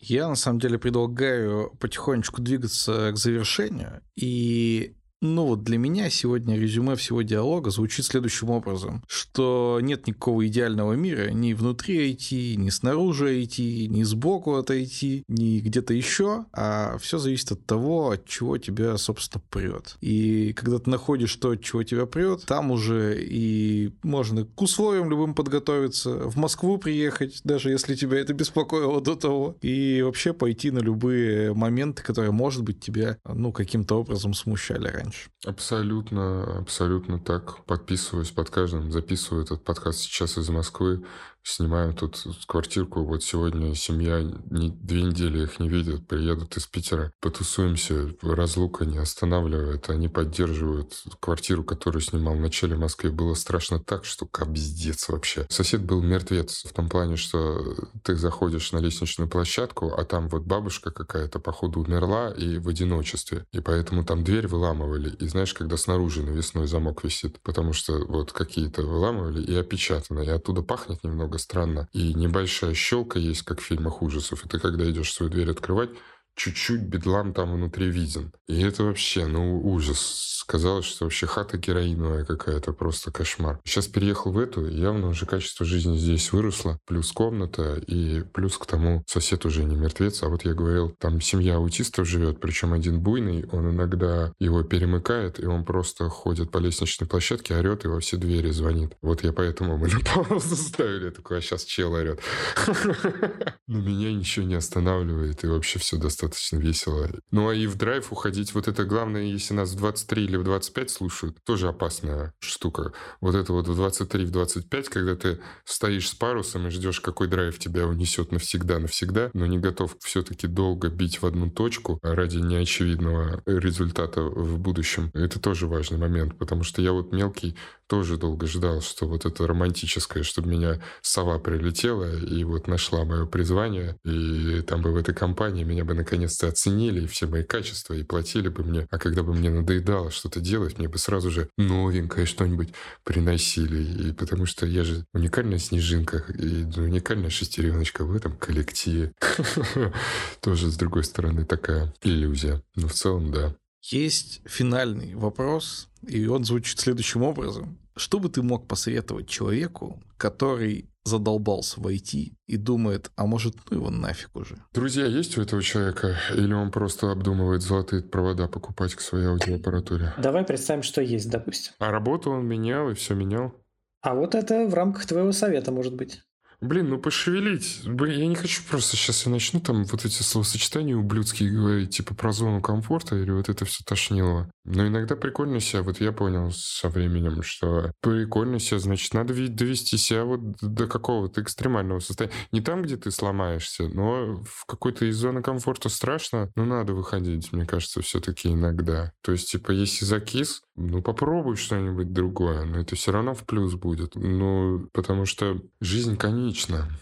Я на самом деле предлагаю потихонечку двигаться к завершению. И ну вот для меня сегодня резюме всего диалога звучит следующим образом, что нет никакого идеального мира ни внутри IT, ни снаружи IT, ни сбоку от IT, ни где-то еще, а все зависит от того, от чего тебя, собственно, прет. И когда ты находишь то, от чего тебя прет, там уже и можно к условиям любым подготовиться, в Москву приехать, даже если тебя это беспокоило до того, и вообще пойти на любые моменты, которые, может быть, тебя, ну, каким-то образом смущали раньше раньше. Абсолютно, абсолютно так. Подписываюсь под каждым, записываю этот подкаст сейчас из Москвы снимаем тут квартирку. Вот сегодня семья не, две недели их не видят, приедут из Питера, потусуемся, разлука не останавливает, они поддерживают квартиру, которую снимал в начале в Москве. Было страшно так, что капздец вообще. Сосед был мертвец в том плане, что ты заходишь на лестничную площадку, а там вот бабушка какая-то, походу, умерла и в одиночестве. И поэтому там дверь выламывали. И знаешь, когда снаружи навесной замок висит, потому что вот какие-то выламывали и опечатано, и оттуда пахнет немного немного странно. И небольшая щелка есть, как в фильмах ужасов. И ты, когда идешь свою дверь открывать, чуть-чуть бедлам там внутри виден. И это вообще, ну, ужас. Казалось, что вообще хата героиновая какая-то, просто кошмар. Сейчас переехал в эту, явно уже качество жизни здесь выросло. Плюс комната, и плюс к тому сосед уже не мертвец. А вот я говорил, там семья аутистов живет, причем один буйный, он иногда его перемыкает, и он просто ходит по лестничной площадке, орет и во все двери звонит. Вот я поэтому мы на паузу ставили. Такой, а сейчас чел орет. Но меня ничего не останавливает, и вообще все достаточно весело. Ну, а и в драйв уходить, вот это главное, если нас в 23 или в 25 слушают, тоже опасная штука. Вот это вот в 23, в 25, когда ты стоишь с парусом и ждешь, какой драйв тебя унесет навсегда-навсегда, но не готов все-таки долго бить в одну точку ради неочевидного результата в будущем. Это тоже важный момент, потому что я вот мелкий тоже долго ждал, что вот это романтическое, чтобы меня сова прилетела и вот нашла мое призвание, и там бы в этой компании меня бы наконец-то оценили, все мои качества, и платили бы мне. А когда бы мне надоедало что-то делать, мне бы сразу же новенькое что-нибудь приносили. И потому что я же уникальная снежинка, и уникальная шестереночка в этом коллективе. Тоже, с другой стороны, такая иллюзия. Но в целом, да. Есть финальный вопрос, и он звучит следующим образом. Что бы ты мог посоветовать человеку, который задолбался войти и думает, а может, ну его нафиг уже? Друзья есть у этого человека? Или он просто обдумывает золотые провода покупать к своей аудиоаппаратуре? Давай представим, что есть, допустим. А работу он менял и все менял? А вот это в рамках твоего совета может быть. Блин, ну пошевелить. Блин, я не хочу просто сейчас я начну там вот эти словосочетания ублюдские говорить, типа про зону комфорта или вот это все тошнило. Но иногда прикольно себя, вот я понял со временем, что прикольно себя, значит, надо довести себя вот до какого-то экстремального состояния. Не там, где ты сломаешься, но в какой-то из зоны комфорта страшно, но надо выходить, мне кажется, все-таки иногда. То есть, типа, если закис, ну попробуй что-нибудь другое, но это все равно в плюс будет. Ну, потому что жизнь конечна.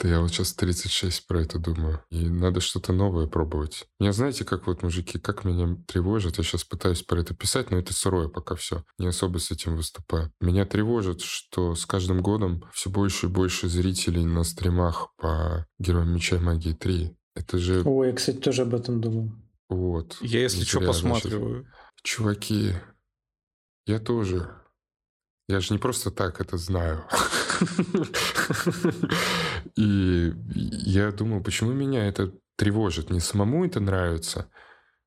Да я вот сейчас 36 про это думаю. И надо что-то новое пробовать. Меня знаете, как вот мужики, как меня тревожит, я сейчас пытаюсь про это писать, но это сырое пока все. Не особо с этим выступаю. Меня тревожит, что с каждым годом все больше и больше зрителей на стримах по Героям Меча и Магии 3. Это же... Ой, я, кстати, тоже об этом думал. Вот. Я, если что, посматриваю. Чуваки, я тоже. Я же не просто так это знаю. И я думал, почему меня это тревожит? Не самому это нравится,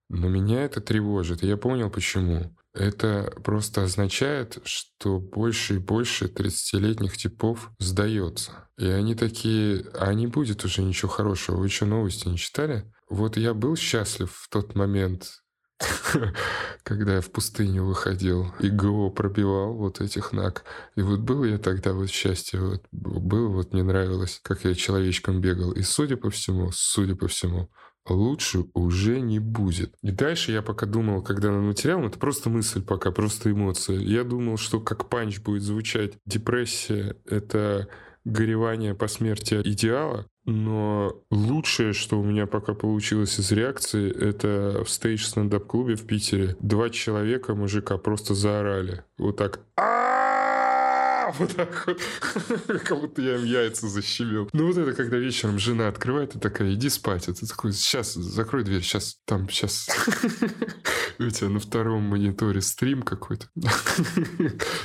но меня это тревожит. И я понял, почему. Это просто означает, что больше и больше 30-летних типов сдается. И они такие, а не будет уже ничего хорошего. Вы что, новости не читали? Вот я был счастлив в тот момент, когда я в пустыню выходил и ГО пробивал вот этих наг. И вот был я тогда вот счастье, вот было, вот мне нравилось, как я человечком бегал. И судя по всему, судя по всему, лучше уже не будет. И дальше я пока думал, когда на материал, это просто мысль пока, просто эмоция. Я думал, что как панч будет звучать депрессия — это горевание по смерти идеала, но лучшее, что у меня пока получилось из реакции, это в стейдж стендап-клубе в Питере. Два человека, мужика, просто заорали. Вот так. Вот так вот. Как будто я им яйца защемил. Ну вот это, когда вечером жена открывает и такая, иди спать. А ты такой, сейчас, закрой дверь, сейчас, там, сейчас. У тебя на втором мониторе стрим какой-то.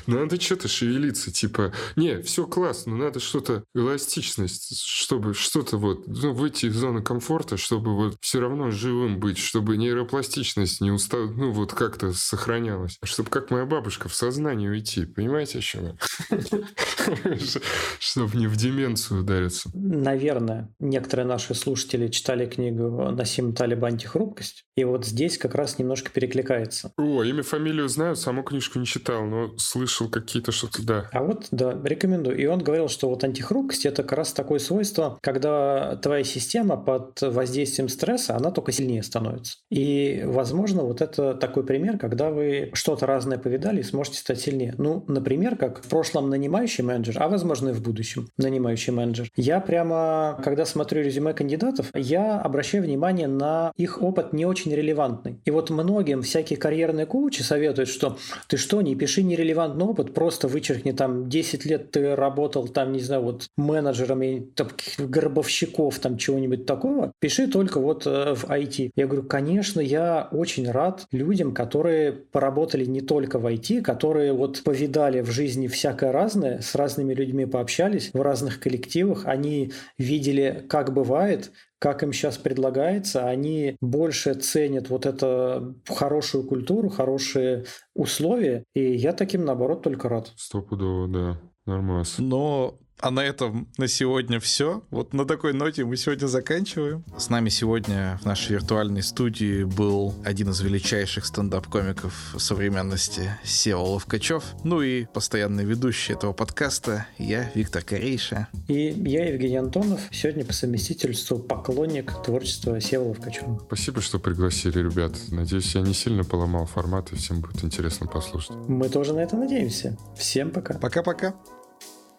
Ну надо что-то шевелиться, типа, не, все классно, но надо что-то, эластичность, чтобы что-то вот, ну, выйти из зоны комфорта, чтобы вот все равно живым быть, чтобы нейропластичность не устал, ну, вот как-то сохранялась. Чтобы как моя бабушка в сознание уйти, понимаете, о чем я? Чтобы не в деменцию удариться. Наверное, некоторые наши слушатели читали книгу Насим Талиба «Антихрупкость», и вот здесь как раз немножко перекликается. О, имя, фамилию знаю, саму книжку не читал, но слышал какие-то что-то, да. А вот, да, рекомендую. И он говорил, что вот антихрупкость – это как раз такое свойство, когда твоя система под воздействием стресса, она только сильнее становится. И, возможно, вот это такой пример, когда вы что-то разное повидали и сможете стать сильнее. Ну, например, как в прошлом нанимающий менеджер, а, возможно, и в будущем нанимающий менеджер. Я прямо, когда смотрю резюме кандидатов, я обращаю внимание на их опыт не очень релевантный. И вот многим всякие карьерные коучи советуют, что ты что, не пиши нерелевантный опыт, просто вычеркни там 10 лет ты работал там, не знаю, вот менеджером и таких гробовщиков, там чего-нибудь такого. Пиши только вот э, в IT. Я говорю, конечно, я очень рад людям, которые поработали не только в IT, которые вот повидали в жизни всякое разное, с разными людьми пообщались в разных коллективах, они видели, как бывает, как им сейчас предлагается, они больше ценят вот это хорошую культуру, хорошие условия, и я таким, наоборот, только рад. Стопудово, да. Нормально. Но а на этом на сегодня все. Вот на такой ноте мы сегодня заканчиваем. С нами сегодня в нашей виртуальной студии был один из величайших стендап-комиков современности Сева Ловкачев. Ну и постоянный ведущий этого подкаста я, Виктор Корейша. И я, Евгений Антонов, сегодня по совместительству поклонник творчества Сева Ловкачева. Спасибо, что пригласили, ребят. Надеюсь, я не сильно поломал формат, и всем будет интересно послушать. Мы тоже на это надеемся. Всем пока. Пока-пока.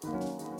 Thank you